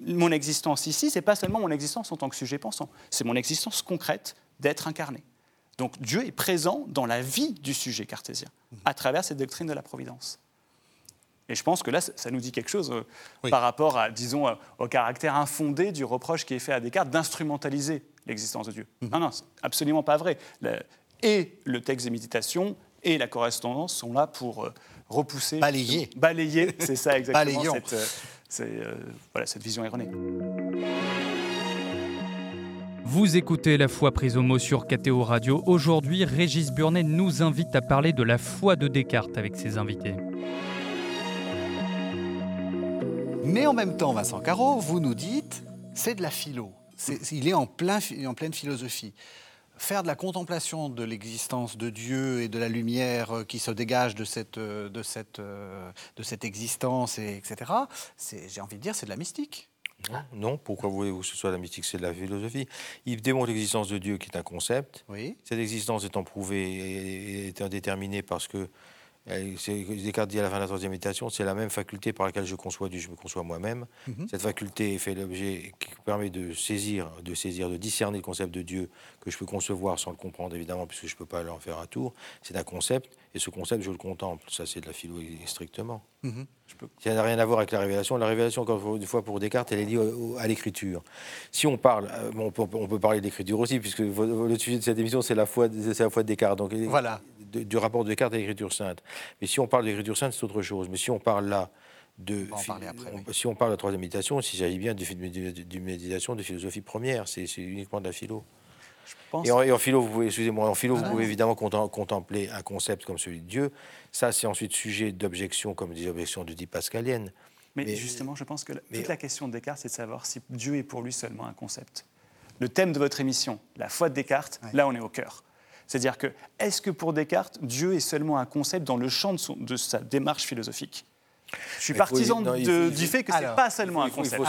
mon existence ici, c'est pas seulement mon existence en tant que sujet pensant, c'est mon existence concrète d'être incarné. Donc Dieu est présent dans la vie du sujet cartésien, à travers cette doctrine de la providence. Et je pense que là, ça nous dit quelque chose euh, par rapport à, disons, euh, au caractère infondé du reproche qui est fait à Descartes d'instrumentaliser l'existence de Dieu. Mhm. Non, non, c'est absolument pas vrai. et le texte des méditations et la correspondance sont là pour euh, repousser. Balayer. Balayer, c'est ça exactement. cette, voilà, cette vision erronée. Vous écoutez La foi prise au mot sur KTO Radio. Aujourd'hui, Régis Burnet nous invite à parler de la foi de Descartes avec ses invités. Mais en même temps, Vincent Caro, vous nous dites, c'est de la philo. il est en, plein, en pleine philosophie faire de la contemplation de l'existence de Dieu et de la lumière euh, qui se dégage de cette, euh, euh, de cette existence, et etc., j'ai envie de dire, c'est de la mystique. Non, pourquoi voulez-vous que ce soit la mystique C'est de la philosophie. Il démontre l'existence de Dieu qui est un concept. Oui. Cette existence étant prouvée et étant déterminée parce que Descartes dit à la fin de la troisième méditation, c'est la même faculté par laquelle je conçois Dieu, je me conçois moi-même. Mhm. Cette faculté fait l'objet qui permet de saisir, de saisir, de discerner le concept de Dieu que je peux concevoir sans le comprendre évidemment, puisque je ne peux pas en faire un tour. C'est un concept, et ce concept, je le contemple. Ça, c'est de la philo strictement. Mhm. Ça n'a rien à voir avec la révélation. La révélation, encore une fois, pour Descartes, elle est liée à l'écriture. Si on parle, euh, on peut, on peut parler d'écriture aussi, puisque le sujet de cette émission, c'est la foi, c'est la foi de Descartes. Donc, voilà du rapport de Descartes à l'écriture sainte. Mais si on parle d'écriture sainte, c'est autre chose. Mais si on parle là de. si on parle de la troisième méditation, s'il s'agit bien d'une méditation de philosophie première, c'est uniquement de la philo. Et, en, philo, vous pouvez, excusez-moi, en philo, vous pouvez évidemment contempler un concept comme celui de Dieu. Ça, c'est ensuite sujet d'objection, comme des objections de type pascalienne. Mais, justement, je pense que toute la question de Descartes, c'est de savoir si Dieu est pour lui seulement un concept. Le thème de votre émission, la foi de Descartes, là, on est au cœur. C'est-à-dire que, est-ce que pour Descartes, Dieu est seulement un concept dans le champ de, sa démarche philosophique? Je suis partisan du fait que ce n'est pas seulement un concept.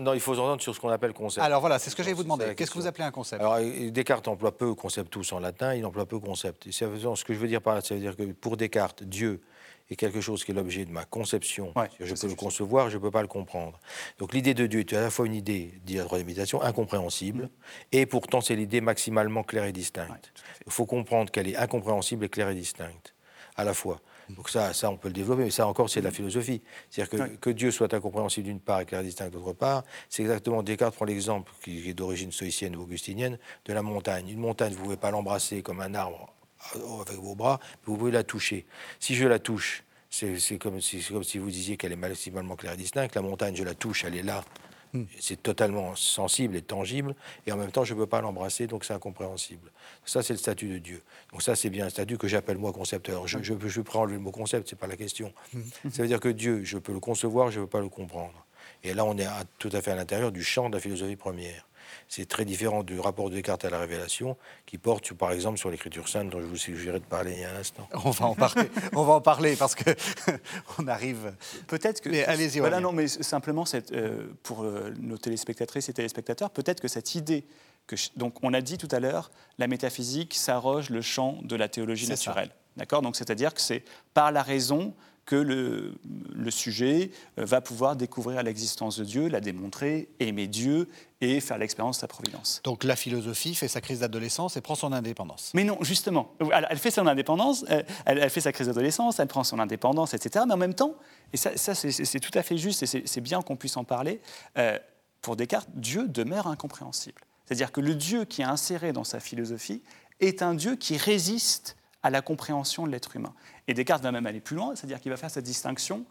non, il faut s'entendre sur ce qu'on appelle concept. Alors voilà, c'est ce que j'allais vous demander. Qu'est-ce que vous appelez un concept? Alors, Descartes emploie peu tous en latin, il emploie peu concept. Ce que je veux dire par là, c'est dire que pour Descartes, Dieu, est quelque chose qui est l'objet de ma conception. je peux le concevoir, je ne peux pas le comprendre. Donc l'idée de Dieu est à la fois une idée, dit la troisième incompréhensible, mm. et pourtant c'est l'idée maximalement claire et distincte. Il faut comprendre qu'elle est incompréhensible et claire et distincte, à la fois. Donc ça, ça, on peut le développer, mais ça encore, c'est de la mm. philosophie. C'est-à-dire que, que, Dieu soit incompréhensible d'une part et clair et distinct d'autre part, c'est exactement, Descartes prend l'exemple, qui est d'origine stoïcienne ou augustinienne, de la montagne. Une montagne, vous ne pouvez pas l'embrasser comme un arbre avec vos bras, vous pouvez la toucher. Si je la touche, c'est comme, comme, si vous disiez qu'elle est maximalement claire et distincte. La montagne, je la touche, elle est là. Hmm. C'est totalement sensible et tangible, et en même temps, je ne peux pas l'embrasser, donc c'est incompréhensible. Ça, c'est le statut de Dieu. Donc ça, c'est bien un statut que j'appelle moi concepteur. Je, je, je, peux enlever le mot concept, c'est pas la question. Hmm. Ça veut dire que Dieu, je peux le concevoir, je ne peux pas le comprendre. Et là, on est tout à fait à l'intérieur du champ de la philosophie première. C'est très différent du rapport de Descartes à la révélation, qui porte, par exemple, sur l'écriture sainte, dont je vous suggérais de parler il y a un instant. On va en parler, on va en parler parce que on arrive. Peut-être que. Mais allez-y. Voilà, non, mais simplement, cette, euh, pour euh, nos téléspectatrices et téléspectateurs, peut-être que cette idée que, donc, on a dit tout à l'heure, la métaphysique s'arroge le champ de la théologie naturelle. D'accord? Donc, c'est-à-dire que c'est par la raison que le, le sujet euh, va pouvoir découvrir l'existence de Dieu, la démontrer, aimer Dieu et faire l'expérience de sa providence. Donc la philosophie fait sa crise d'adolescence et prend son indépendance. Mais non, justement, elle, fait son indépendance, elle, fait sa crise d'adolescence, elle prend son indépendance, etc. Mais en même temps, et ça, c'est tout à fait juste et c'est bien qu'on puisse en parler, euh, pour Descartes, Dieu demeure incompréhensible. C'est-à-dire que le Dieu qui est inséré dans sa philosophie est un Dieu qui résiste à la compréhension de l'être humain. Et Descartes va même aller plus loin, c'est-à-dire qu'il va faire cette distinction.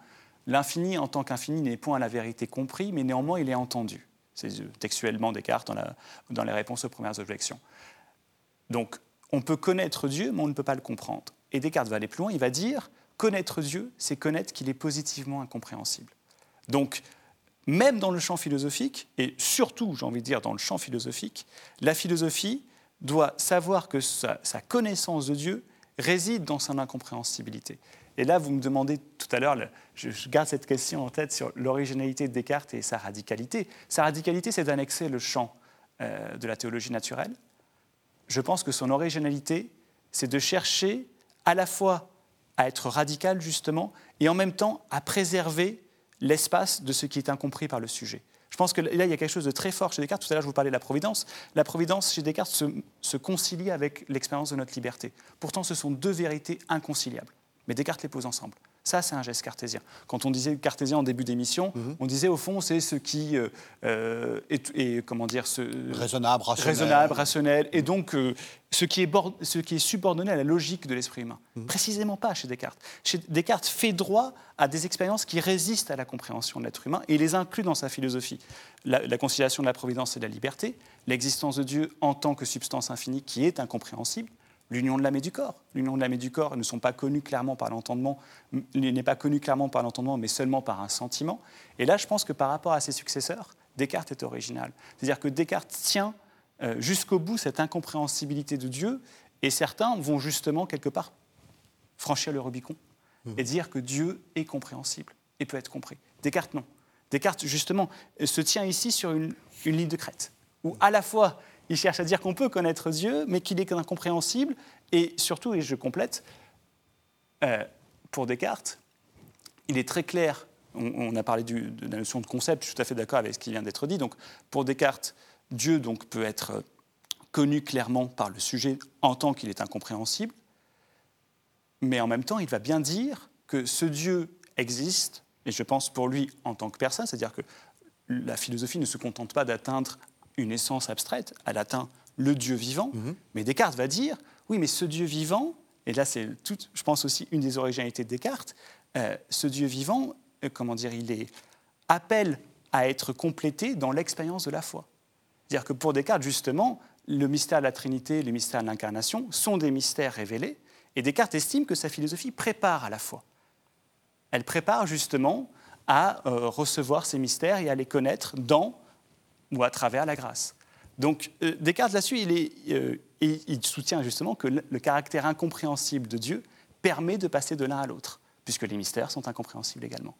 L'infini en tant qu'infini n'est point à la vérité compris, mais néanmoins il est entendu. C'est textuellement Descartes dans, dans les réponses aux premières objections. Donc on peut connaître Dieu, mais on ne peut pas le comprendre. Et Descartes va aller plus loin, il va dire, connaître Dieu, c'est connaître qu'il est positivement incompréhensible. Donc même dans le champ philosophique, et surtout, j'ai envie de dire, dans le champ philosophique, la philosophie doit savoir que sa, connaissance de Dieu réside dans son incompréhensibilité. Et là, vous me demandez tout à l'heure, je, garde cette question en tête sur l'originalité de Descartes et sa radicalité. Sa radicalité, c'est d'annexer le champ euh, de la théologie naturelle. Je pense que son originalité, c'est de chercher à la fois à être radical, justement, et en même temps à préserver l'espace de ce qui est incompris par le sujet. Je pense que là, il y a quelque chose de très fort chez Descartes. Tout à l'heure, je vous parlais de la providence. La providence, chez Descartes, se, se concilie avec l'expérience de notre liberté. Pourtant, ce sont deux vérités inconciliables. Mais Descartes les pose ensemble. Ça, c'est un geste cartésien. Quand on disait cartésien en début d'émission, mhm. on disait au fond, c'est ce qui euh, euh, est, comment dire, ce, raisonnable, rationnel. raisonnable, rationnel, et donc euh, ce, qui est ce qui est subordonné à la logique de l'esprit humain. Mhm. Précisément pas chez Descartes. Chez Descartes fait droit à des expériences qui résistent à la compréhension de l'être humain et les inclut dans sa philosophie. La, la conciliation de la providence et de la liberté, l'existence de Dieu en tant que substance infinie qui est incompréhensible, l'union de l'âme et du corps. L'union de l'âme et du corps ne sont pas connues clairement par l'entendement, n'est pas connue clairement par l'entendement, mais seulement par un sentiment. Et là, je pense que par rapport à ses successeurs, Descartes est original. C'est-à-dire que Descartes tient euh, jusqu'au bout cette incompréhensibilité de Dieu, et certains vont justement quelque part franchir le Rubicon mmh. et dire que Dieu est compréhensible et peut être compris. Descartes, non. Descartes, justement, se tient ici sur une, une ligne de crête, où à la fois il cherche à dire qu'on peut connaître Dieu, mais qu'il est incompréhensible. Et surtout, et je complète, euh, pour Descartes, il est très clair, on, a parlé de la notion de concept, je suis tout à fait d'accord avec ce qui vient d'être dit. Donc, pour Descartes, Dieu donc, peut être connu clairement par le sujet en tant qu'il est incompréhensible, mais en même temps, il va bien dire que ce Dieu existe, et je pense pour lui en tant que personne, c'est-à-dire que la philosophie ne se contente pas d'atteindre une essence abstraite, elle atteint le Dieu vivant, mhm. mais Descartes va dire, oui, mais ce Dieu vivant, et là c'est, je pense aussi une des originalités de Descartes, euh, ce Dieu vivant, euh, comment dire, il est, appelle à être complété dans l'expérience de la foi. C'est-à-dire que pour Descartes, justement, le mystère de la Trinité, le mystère de l'incarnation sont des mystères révélés, et Descartes estime que sa philosophie prépare à la foi. Elle prépare justement à euh, recevoir ces mystères et à les connaître dans ou à travers la grâce. Donc euh, Descartes là-dessus, il, euh, il, soutient justement que le, caractère incompréhensible de Dieu permet de passer de l'un à l'autre, puisque les mystères sont incompréhensibles également.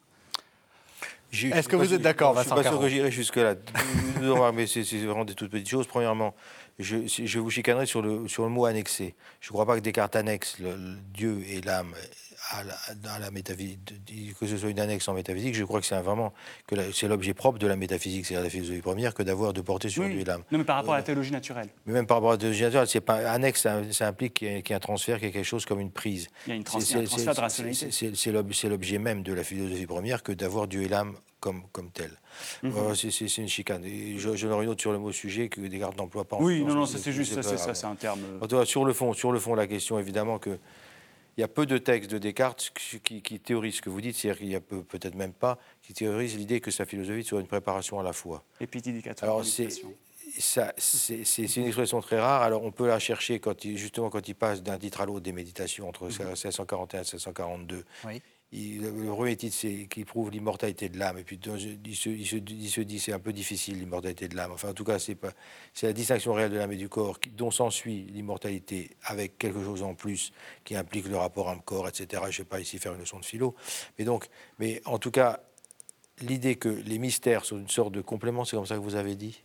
Est-ce que vous êtes d'accord, Vincent Je ne suis pas sûr que j'irai jusque-là. mais c'est vraiment des toutes petites choses. Premièrement, je, je vous chicanerai sur le, sur le mot annexé. Je ne crois pas que Descartes annexe le Dieu et l'âme à la, la métaphysique, que ce soit une annexe en métaphysique, je crois que c'est vraiment que c'est l'objet propre de la métaphysique, c'est-à-dire la philosophie première, que d'avoir de porter sur lui l'âme. Non, mais par rapport à la théologie naturelle. Mais même par rapport à la théologie naturelle, c'est pas annexe, ça, implique qu'il y, ait un transfert, qu'il y ait quelque chose comme une prise. Il y a une transfert, un transfert de rationalité. C'est l'objet même de la philosophie première que d'avoir Dieu et l'âme comme, comme tel. Mhm. Euh, c'est une chicane. je, je une autre sur le mot sujet que Descartes n'emploie pas. oui, non, non, c'est juste ça, c'est un terme. sur le fond, sur le fond, la question évidemment que il y a peu de textes de Descartes qui, théorisent ce que vous dites, c'est-à-dire qu'il y a peut-être même pas, qui théorisent l'idée que sa philosophie soit une préparation à la foi. Alors c'est c'est une expression très rare. Alors on peut la chercher quand il, justement quand il passe d'un titre à l'autre des méditations entre 1641 et 1642. Oui le premier titre, qui prouve l'immortalité de l'âme. Et puis il se, il se, dit c'est un peu difficile l'immortalité de l'âme. Enfin, en tout cas, c'est la distinction réelle de l'âme et du corps dont s'ensuit l'immortalité avec quelque chose en plus qui implique le rapport âme-corps, etc. Je ne vais pas ici faire une leçon de philo. Mais donc, mais en tout cas, l'idée que les mystères sont une sorte de complément, c'est comme ça que vous avez dit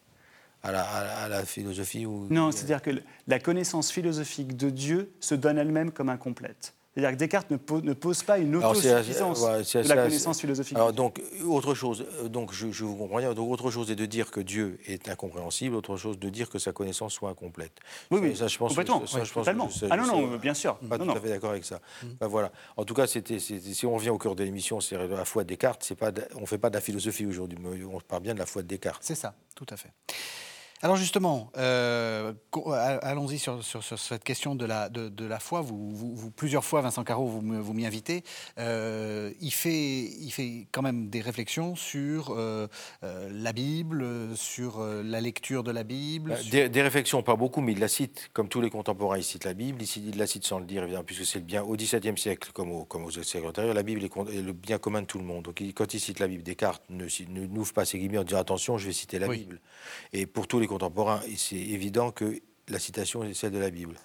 à la, philosophie. Non, c'est-à-dire que la connaissance philosophique de Dieu se donne elle-même comme incomplète. C'est-à-dire que Descartes ne, pose pas une autosuffisance de la connaissance philosophique. Alors donc, autre chose, euh, donc je, vous comprends bien, donc autre chose est de dire que Dieu est incompréhensible, autre chose de dire que sa connaissance soit incomplète. Oui, oui, ça, je pense, complètement, ça, je pense totalement. ah non, non, bien sûr. Pas tout à fait d'accord avec ça. Mm. Ben, voilà. En tout cas, c'était, si on revient au cœur de l'émission, c'est la foi de Descartes, c'est pas, on ne fait pas de la philosophie aujourd'hui, on parle bien de la foi de Descartes. C'est ça, tout à fait. Alors justement, euh, allons-y sur, cette question de la, de, la foi. Vous, plusieurs fois, Vincent Caro, vous, vous m'y invitez. Euh, il, fait, il fait quand même des réflexions sur euh, la Bible, sur la lecture de la Bible. Bah, des, réflexions, pas beaucoup, mais il la cite, comme tous les contemporains, il cite la Bible. Il, la cite sans le dire, évidemment, puisque c'est le bien au XVIIe siècle, comme, au, comme aux siècles antérieurs. La Bible est, le bien commun de tout le monde. Donc quand il cite la Bible, Descartes ne, ne n'ouvre pas ses guillemets en disant attention, je vais citer la Bible. Et pour tous les contemporain, c'est évident que la citation est celle de la Bible.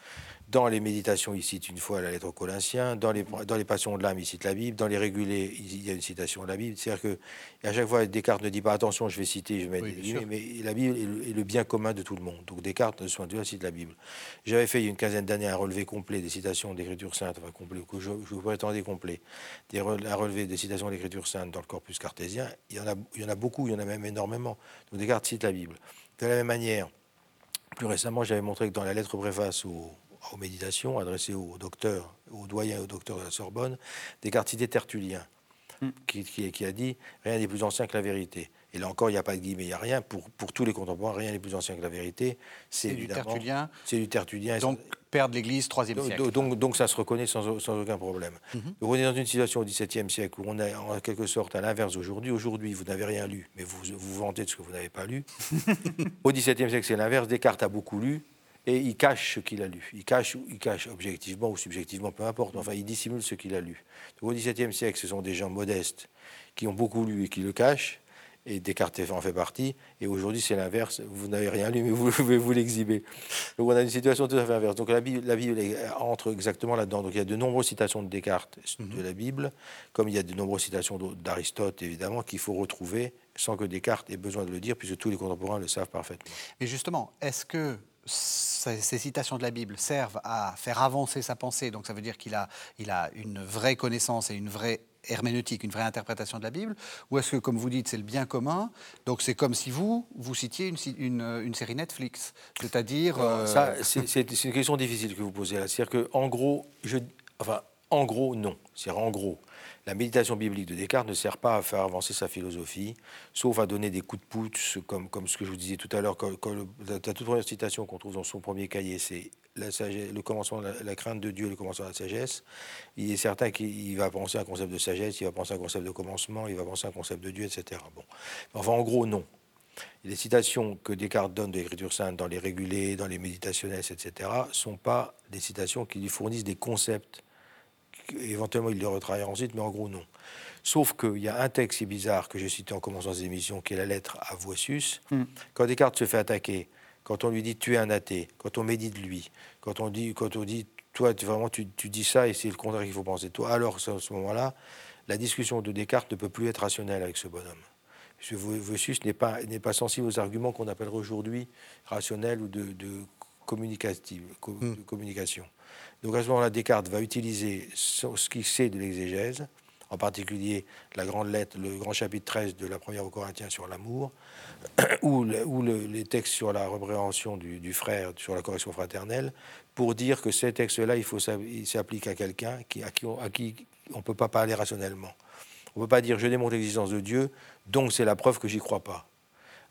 Dans les méditations, il cite une fois la lettre aux Colossiens. Dans les, dans les passions de l'âme, il cite la Bible. Dans les régulés, il y a une citation de la Bible. C'est-à-dire qu'à chaque fois, Descartes ne dit pas attention, je vais citer, je vais mettre mais la Bible est le, bien commun de tout le monde. Donc Descartes, de ce cite la Bible. J'avais fait il y a une quinzaine d'années un relevé complet des citations d'Écriture sainte, enfin complet, que je, je vous prétendais complet, des, un relevé des citations d'Écriture sainte dans le corpus cartésien. Il y, en a, il y en a beaucoup, il y en a même énormément. Donc Descartes cite la Bible. De la même manière, plus récemment, j'avais montré que dans la lettre préface aux, méditations adressée au docteur, au doyen et au docteur de la Sorbonne, Descartes citait Tertullien, hmm. qui, a dit Rien n'est plus ancien que la vérité. Et là encore, il n'y a pas de guillemets, il n'y a rien. Pour, pour tous les contemporains, rien n'est plus ancien que la vérité. C'est du Tertullien. C'est du Tertullien. Donc, père de l'Église, troisième siècle. Donc, donc, ça se reconnaît sans, sans aucun problème. Mhm. Donc on est dans une situation au XVIIe siècle où on est en quelque sorte à l'inverse d'aujourd'hui. Aujourd'hui, vous n'avez rien lu, mais vous vous vantez de ce que vous n'avez pas lu. au XVIIe siècle, c'est l'inverse. Descartes a beaucoup lu, et il cache ce qu'il a lu. Il cache, il cache objectivement ou subjectivement, peu importe. Enfin, il dissimule ce qu'il a lu. Donc, au XVIIe siècle, ce sont des gens modestes qui ont beaucoup lu et qui le cachent et Descartes en fait partie. Et aujourd'hui, c'est l'inverse. Vous n'avez rien lu, mais vous pouvez vous l'exhiber. Donc, on a une situation tout à fait inverse. Donc, la Bible, la Bible entre exactement là-dedans. Donc, il y a de nombreuses citations de Descartes de la Bible, comme il y a de nombreuses citations d'Aristote, évidemment, qu'il faut retrouver sans que Descartes ait besoin de le dire, puisque tous les contemporains le savent parfaitement. Mais justement, est-ce que ces citations de la Bible servent à faire avancer sa pensée, donc ça veut dire qu'il a, il a une vraie connaissance et une vraie herméneutique, une vraie interprétation de la Bible, ou est-ce que, comme vous dites, c'est le bien commun? Donc c'est comme si vous, vous citiez une, une, série Netflix, c'est-à-dire... Euh, c'est une question difficile que vous posez là. C'est-à-dire qu'en gros, je, enfin, en gros, non. C'est-à-dire en gros, la méditation biblique de Descartes ne sert pas à faire avancer sa philosophie, sauf à donner des coups de pouce, comme, ce que je vous disais tout à l'heure. La, toute première citation qu'on trouve dans son premier cahier, c'est la, le commencement, la, crainte de Dieu, le commencement de la sagesse. Il est certain qu'il va penser à un concept de sagesse, il va penser à un concept de commencement, il va penser à un concept de Dieu, etc. Bon. Enfin, en gros, non. Les citations que Descartes donne de l'Écriture sainte dans les régulés, dans les méditationnels, etc., ne sont pas des citations qui lui fournissent des concepts éventuellement il le retravaille ensuite, mais en gros non. Sauf qu'il y a un texte si bizarre que j'ai cité en commençant cette émission, qui est la lettre à Voisus. Hmm. Quand Descartes se fait attaquer, quand on lui dit tu es un athée, quand on médite lui, quand on dit, quand on dit toi vraiment tu, dis ça et c'est le contraire qu'il faut penser toi, alors à ce moment-là, la discussion de Descartes ne peut plus être rationnelle avec ce bonhomme. Voisus n'est pas, n'est pas sensible aux arguments qu'on appellerait aujourd'hui rationnels ou de, de, de communication. Donc à ce moment-là, Descartes va utiliser ce qu'il sait de l'exégèse, en particulier la grande lettre, le grand chapitre 13 de la première aux Corinthiens sur l'amour, ou, les textes sur la repréhension du, frère, sur la correction fraternelle, pour dire que ces textes-là, il, faut, s'appliquent à quelqu'un à qui on ne peut pas parler rationnellement. On ne peut pas dire je démontre l'existence de Dieu, donc c'est la preuve que j'y crois pas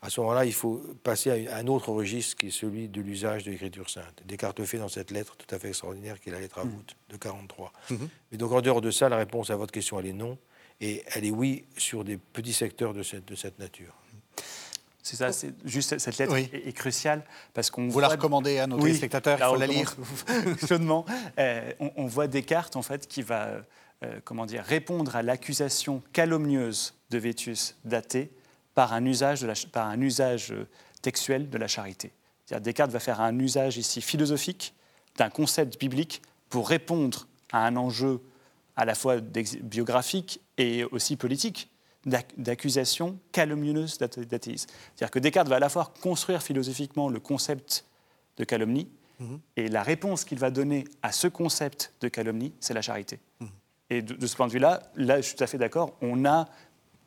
à ce moment-là, il faut passer à un autre registre qui est celui de l'usage de l'écriture sainte. Descartes fait dans cette lettre tout à fait extraordinaire qui est la lettre à mmh. voûte de 43. Mmh. Mais donc en dehors de ça, la réponse à votre question, elle est non. Et elle est oui sur des petits secteurs de cette, de cette nature. C'est ça, c'est juste cette lettre est, cruciale parce qu'on vous la recommandez à nos téléspectateurs, il faut la lire chaudement. Euh, on, voit Descartes en fait qui va euh, comment dire répondre à l'accusation calomnieuse de Vétus d'athée par un usage, de la, par un usage euh, textuel de la charité. Descartes va faire un usage ici philosophique d'un concept biblique pour répondre à un enjeu à la fois biographique et aussi politique d'accusation calomnieuse d'athéisme. C'est-à-dire que Descartes va à la fois construire philosophiquement le concept de calomnie Mhm. Et la réponse qu'il va donner à ce concept de calomnie, c'est la charité. Mhm. Et de, ce point de vue-là, là, je suis tout à fait d'accord, on a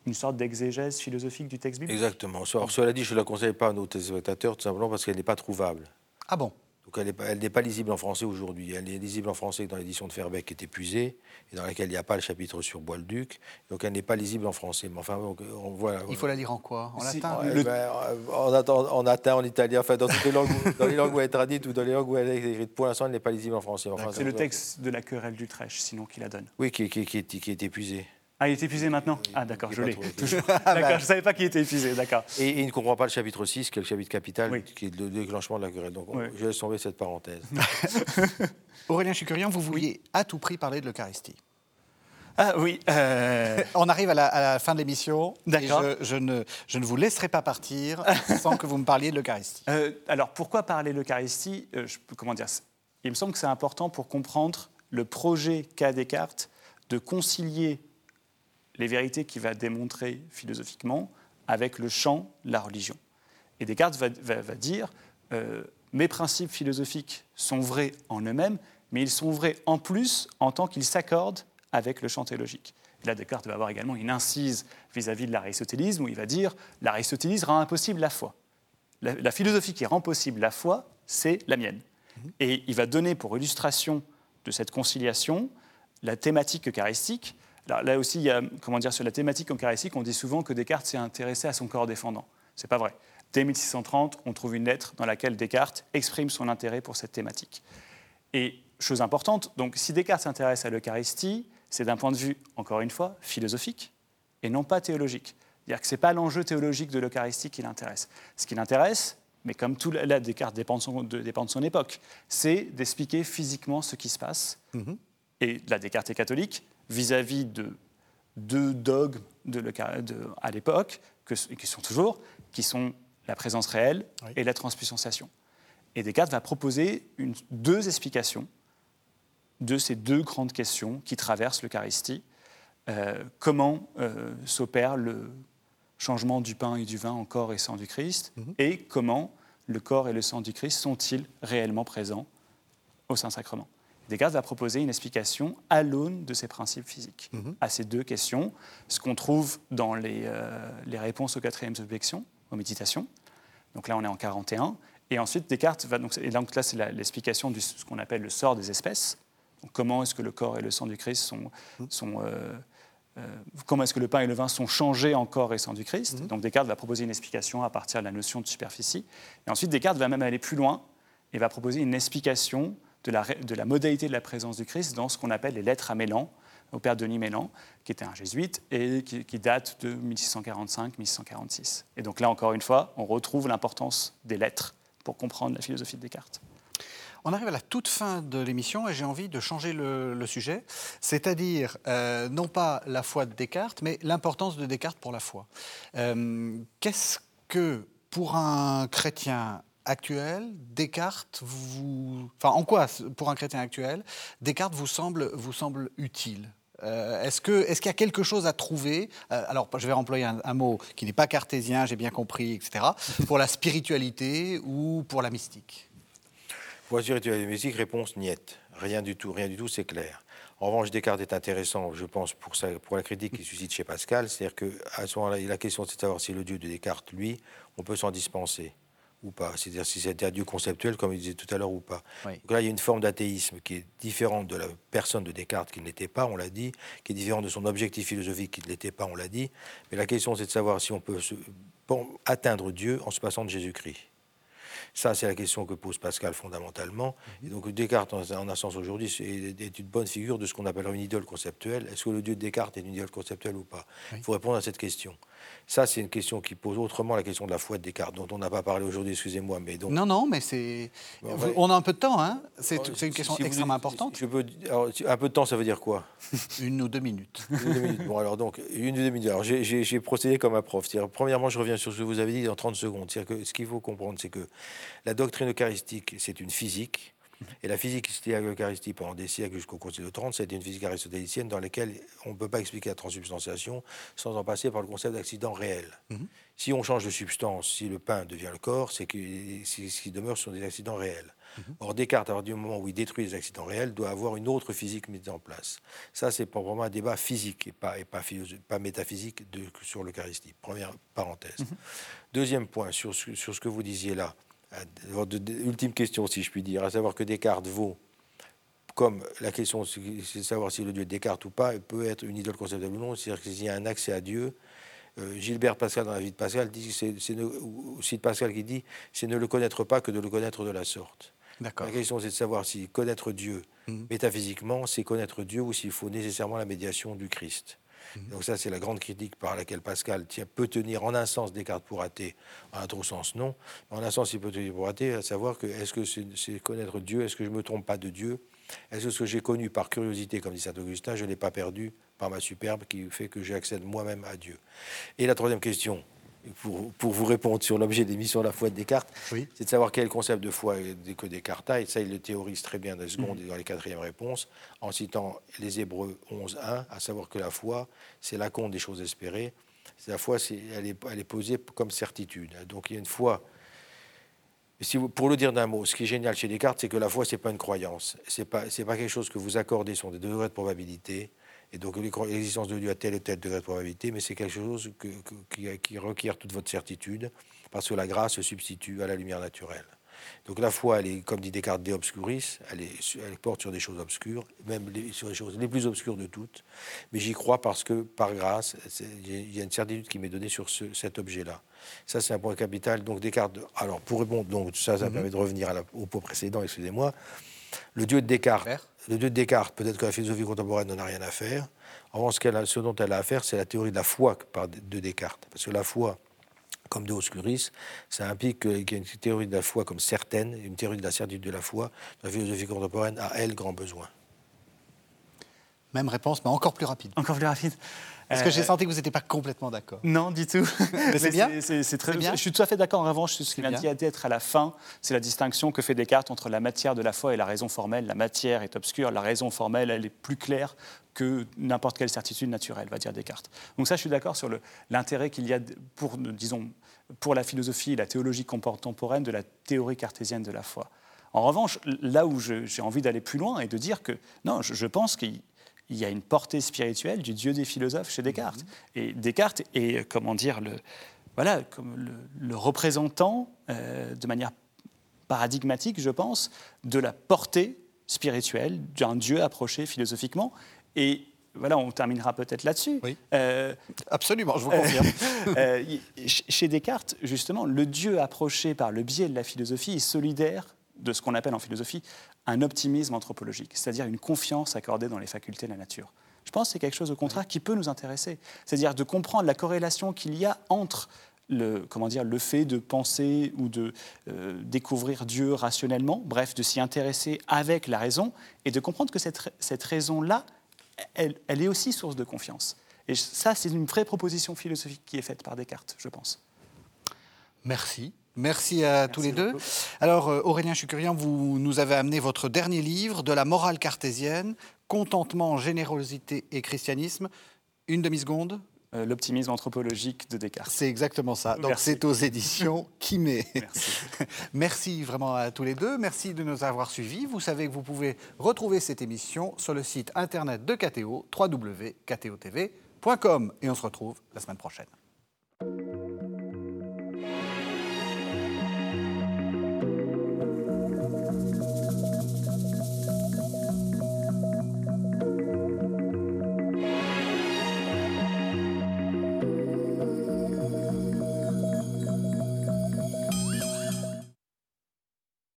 une sorte d'exégèse philosophique du texte biblique. Exactement. cela dit, je ne la conseille pas à nos téléspectateurs, tout simplement parce qu'elle n'est pas trouvable. Ah bon? Donc elle n'est pas, lisible en français aujourd'hui. Elle est lisible en français dans l'édition de Ferbeck qui est épuisée et dans laquelle il n'y a pas le chapitre sur Bois-le-Duc. Donc elle n'est pas lisible en français. Mais enfin, on voit. Il faut la lire en quoi? En latin? ben, en, en, latin, en italien, enfin dans toutes les langues, dans les langues où elle est traduite ou dans les langues où elle est écrite. Pour l'instant, elle n'est pas lisible en français. c'est le texte de la querelle d'Utrecht, sinon qui la donne. Oui, qui, qui, qui, qui est épuisé. Ah, il est épuisé maintenant? Ah, d'accord, je l'ai. d'accord, je ne savais pas qu'il était épuisé, d'accord. Et, il ne comprend pas le chapitre 6, qui est le chapitre capital, qui est le déclenchement de la querelle. Donc, je laisse tomber cette parenthèse. Aurélien Chicurian, vous vouliez à tout prix parler de l'Eucharistie. Ah oui. Euh, On arrive à la, fin de l'émission. D'accord. Je, ne, je ne vous laisserai pas partir sans que vous me parliez de l'Eucharistie. Euh, alors, pourquoi parler de l'Eucharistie? Euh, Comment dire Il me semble que c'est important pour comprendre le projet qu'a Descartes de concilier les vérités qu'il va démontrer philosophiquement avec le champ, la religion. Et Descartes va, dire, euh, mes principes philosophiques sont vrais en eux-mêmes, mais ils sont vrais en plus en tant qu'ils s'accordent avec le champ théologique. là, Descartes va avoir également une incise vis-à-vis de l'aristotélisme, où il va dire, l'aristotélisme rend impossible la foi. La, philosophie qui rend possible la foi, c'est la mienne. Et il va donner pour illustration de cette conciliation la thématique eucharistique, là aussi, il y a, comment dire, sur la thématique eucharistique, on dit souvent que Descartes s'est intéressé à son corps défendant. Ce n'est pas vrai. Dès 1630, on trouve une lettre dans laquelle Descartes exprime son intérêt pour cette thématique. Et chose importante, donc si Descartes s'intéresse à l'Eucharistie, c'est d'un point de vue, encore une fois, philosophique et non pas théologique. C'est-à-dire que ce n'est pas l'enjeu théologique de l'Eucharistie qui l'intéresse. Ce qui l'intéresse, mais comme tout là, Descartes dépend de son, dépend de son époque, c'est d'expliquer physiquement ce qui se passe. Mm-hmm. Et là, Descartes est catholique, vis-à-vis de deux dogmes de, à l'époque, qui sont toujours, qui sont la présence réelle et la transpuissance. Et Descartes va proposer une, deux explications de ces deux grandes questions qui traversent l'Eucharistie. Euh, comment euh, s'opère le changement du pain et du vin en corps et sang du Christ, mhm. et comment le corps et le sang du Christ sont-ils réellement présents au Saint-Sacrement? Descartes va proposer une explication à l'aune de ces principes physiques mhm. à ces deux questions, ce qu'on trouve dans les, euh, les, réponses aux quatrièmes objections, aux méditations. Donc là, on est en 41. Et ensuite, Descartes va. Donc, et donc là, c'est l'explication de ce qu'on appelle le sort des espèces. Donc, comment est-ce que le corps et le sang du Christ sont. Mhm. sont euh, euh, comment est-ce que le pain et le vin sont changés en corps et sang du Christ mhm. Donc Descartes va proposer une explication à partir de la notion de superficie. Et ensuite, Descartes va même aller plus loin et va proposer une explication de la, modalité de la présence du Christ dans ce qu'on appelle les lettres à Mélan, au père Denis Mélan, qui était un jésuite et qui, date de 1645-1646. Et donc là, encore une fois, on retrouve l'importance des lettres pour comprendre la philosophie de Descartes. On arrive à la toute fin de l'émission et j'ai envie de changer le, sujet, c'est-à-dire euh, non pas la foi de Descartes, mais l'importance de Descartes pour la foi. Euh, qu'est-ce que, pour un chrétien actuel, Descartes vous, enfin en quoi pour un chrétien actuel, Descartes vous semble vous semble utile? Euh, Est-ce qu'il y a quelque chose à trouver? Euh, Alors je vais employer un, mot qui n'est pas cartésien, j'ai bien compris, etc. Pour la spiritualité ou pour la mystique? Pour la spiritualité et mystique, réponse niette, rien du tout, rien du tout, c'est clair. En revanche, Descartes est intéressant, je pense, pour, pour la critique qu'il suscite chez Pascal. C'est-à-dire qu'à ce moment-là, la question, c'est de savoir si le Dieu de Descartes, lui, on peut s'en dispenser ou pas. C'est-à-dire si c'était un Dieu conceptuel, comme il disait tout à l'heure, ou pas. Donc là, il y a une forme d'athéisme qui est différente de la personne de Descartes, qui ne l'était pas, on l'a dit, qui est différente de son objectif philosophique, qui ne l'était pas, on l'a dit. Mais la question, c'est de savoir si on peut atteindre Dieu en se passant de Jésus-Christ. Ça, c'est la question que pose Pascal fondamentalement. Mhm. Et donc Descartes, en, un sens aujourd'hui, est une bonne figure de ce qu'on appelle une idole conceptuelle. Est-ce que le Dieu de Descartes est une idole conceptuelle ou pas? Il faut répondre à cette question. Ça, c'est une question qui pose autrement la question de la foi de Descartes, dont on n'a pas parlé aujourd'hui, excusez-moi. Mais donc... Non, non, mais c'est. on a un peu de temps, hein C'est une question extrêmement importante. Je peux... un peu de temps, ça veut dire quoi? Une ou deux minutes. une ou deux minutes. Bon, alors, donc, une ou deux minutes. Alors, j'ai procédé comme un prof. Premièrement, je reviens sur ce que vous avez dit en 30 secondes. Que ce qu'il faut comprendre, c'est que la doctrine eucharistique, c'est une physique Et la physique qui à l'Eucharistie pendant des siècles jusqu'au Concile de Trente, c'était une physique aristotélicienne dans laquelle on ne peut pas expliquer la transsubstantiation sans en passer par le concept d'accident réel. Mhm. Si on change de substance, si le pain devient le corps, c'est que ce qui demeure sont des accidents réels. Mhm. Or, Descartes, à partir du moment où il détruit les accidents réels, doit avoir une autre physique mise en place. Ça, c'est pour vraiment un débat physique et pas, et pas, pas métaphysique de, sur l'Eucharistie. Première parenthèse. Mhm. Deuxième point, sur, sur, ce que vous disiez là, ultime question, si je puis dire, à savoir que Descartes vaut comme la question, c'est de savoir si le Dieu Descartes ou pas peut être une idole conceptuelle ou non, c'est-à-dire qu'il y a un accès à Dieu. Euh, Gilbert Pascal, dans la vie de Pascal, dit, c'est, de Pascal qui dit, c'est ne le connaître pas que de le connaître de la sorte. La question, c'est de savoir si connaître Dieu mhm. métaphysiquement, c'est connaître Dieu ou s'il faut nécessairement la médiation du Christ. Mhm. Donc ça, c'est la grande critique par laquelle Pascal peut tenir en un sens Descartes pour athée, en un autre sens non. En un sens, il peut tenir pour athée, à savoir que est-ce que c'est connaître Dieu, est-ce que je ne me trompe pas de Dieu, est-ce que ce que j'ai connu par curiosité, comme dit saint Augustin, je ne l'ai pas perdu par ma superbe qui fait que j'accède moi-même à Dieu? Et la troisième question, pour, vous répondre sur l'objet des missions de la foi de Descartes, c'est de savoir quel concept de foi que Descartes a. Et ça, il le théorise très bien dans les secondes mm. et dans les quatrièmes réponses, en citant les Hébreux 11.1, à savoir que la foi, c'est la compte des choses espérées. La foi, elle, est, elle est posée comme certitude. Donc il y a une foi. Si vous, pour le dire d'un mot, ce qui est génial chez Descartes, c'est que la foi, ce n'est pas une croyance. Ce n'est pas, pas quelque chose que vous accordez sur des degrés de probabilité. Et donc l'existence de Dieu a tel et tel degré de probabilité, mais c'est quelque chose qui, requiert toute votre certitude, parce que la grâce se substitue à la lumière naturelle. Donc la foi, elle est, comme dit Descartes, de obscuris, elle, elle porte sur des choses obscures, même sur les choses les plus obscures de toutes. Mais j'y crois parce que, par grâce, il y a une certitude qui m'est donnée sur cet objet-là. Ça, c'est un point capital. Donc Descartes, alors pour répondre, donc ça, ça mm-hmm. permet de revenir au pot précédent, excusez-moi. Le Dieu de Descartes, le De Descartes, peut-être que la philosophie contemporaine n'en a rien à faire. En revanche, ce, dont elle a à faire, c'est la théorie de la foi de Descartes. Parce que la foi, comme de Oscuris, ça implique qu'il y a une théorie de la foi comme certaine, une théorie de la certitude de la foi. La philosophie contemporaine a, elle, grand besoin. Même réponse, mais encore plus rapide. Encore plus rapide. Parce que j'ai euh, senti que vous n'étiez pas complètement d'accord. Non, du tout. Mais c'est bien. C'est très bien. Je suis tout à fait d'accord. En revanche, ce qui vient d'être à la fin, c'est la distinction que fait Descartes entre la matière de la foi et la raison formelle. La matière est obscure, la raison formelle, elle est plus claire que n'importe quelle certitude naturelle, va dire Descartes. Donc ça, je suis d'accord sur l'intérêt qu'il y a pour, disons, pour la philosophie et la théologie contemporaine de la théorie cartésienne de la foi. En revanche, là où j'ai envie d'aller plus loin et de dire que non, je, je pense qu'il il y a une portée spirituelle du Dieu des philosophes chez Descartes. Mhm. Et Descartes est, comment dire, le, voilà, comme le, représentant, euh, de manière paradigmatique, je pense, de la portée spirituelle d'un Dieu approché philosophiquement. Et voilà, on terminera peut-être là-dessus. Oui. Euh, Absolument, je vous confirme. Euh, chez Descartes, justement, le Dieu approché par le biais de la philosophie est solidaire de ce qu'on appelle en philosophie un optimisme anthropologique, c'est-à-dire une confiance accordée dans les facultés de la nature. Je pense que c'est quelque chose au contraire qui peut nous intéresser, c'est-à-dire de comprendre la corrélation qu'il y a entre le, comment dire, le fait de penser ou de euh, découvrir Dieu rationnellement, bref, de s'y intéresser avec la raison, et de comprendre que cette, cette raison-là, elle, elle est aussi source de confiance. Et ça, c'est une vraie proposition philosophique qui est faite par Descartes, je pense. Merci. Merci à tous les deux. Alors, euh, Aurélien Chucurian, vous nous avez amené votre dernier livre, De la morale cartésienne, Contentement, générosité et christianisme. Une demi-seconde euh, L'optimisme anthropologique de Descartes. C'est exactement ça. Donc, c'est aux éditions Kimé. Merci. Merci vraiment à tous les deux. Merci de nous avoir suivis. Vous savez que vous pouvez retrouver cette émission sur le site internet de KTO, www.ktotv.com. Et on se retrouve la semaine prochaine.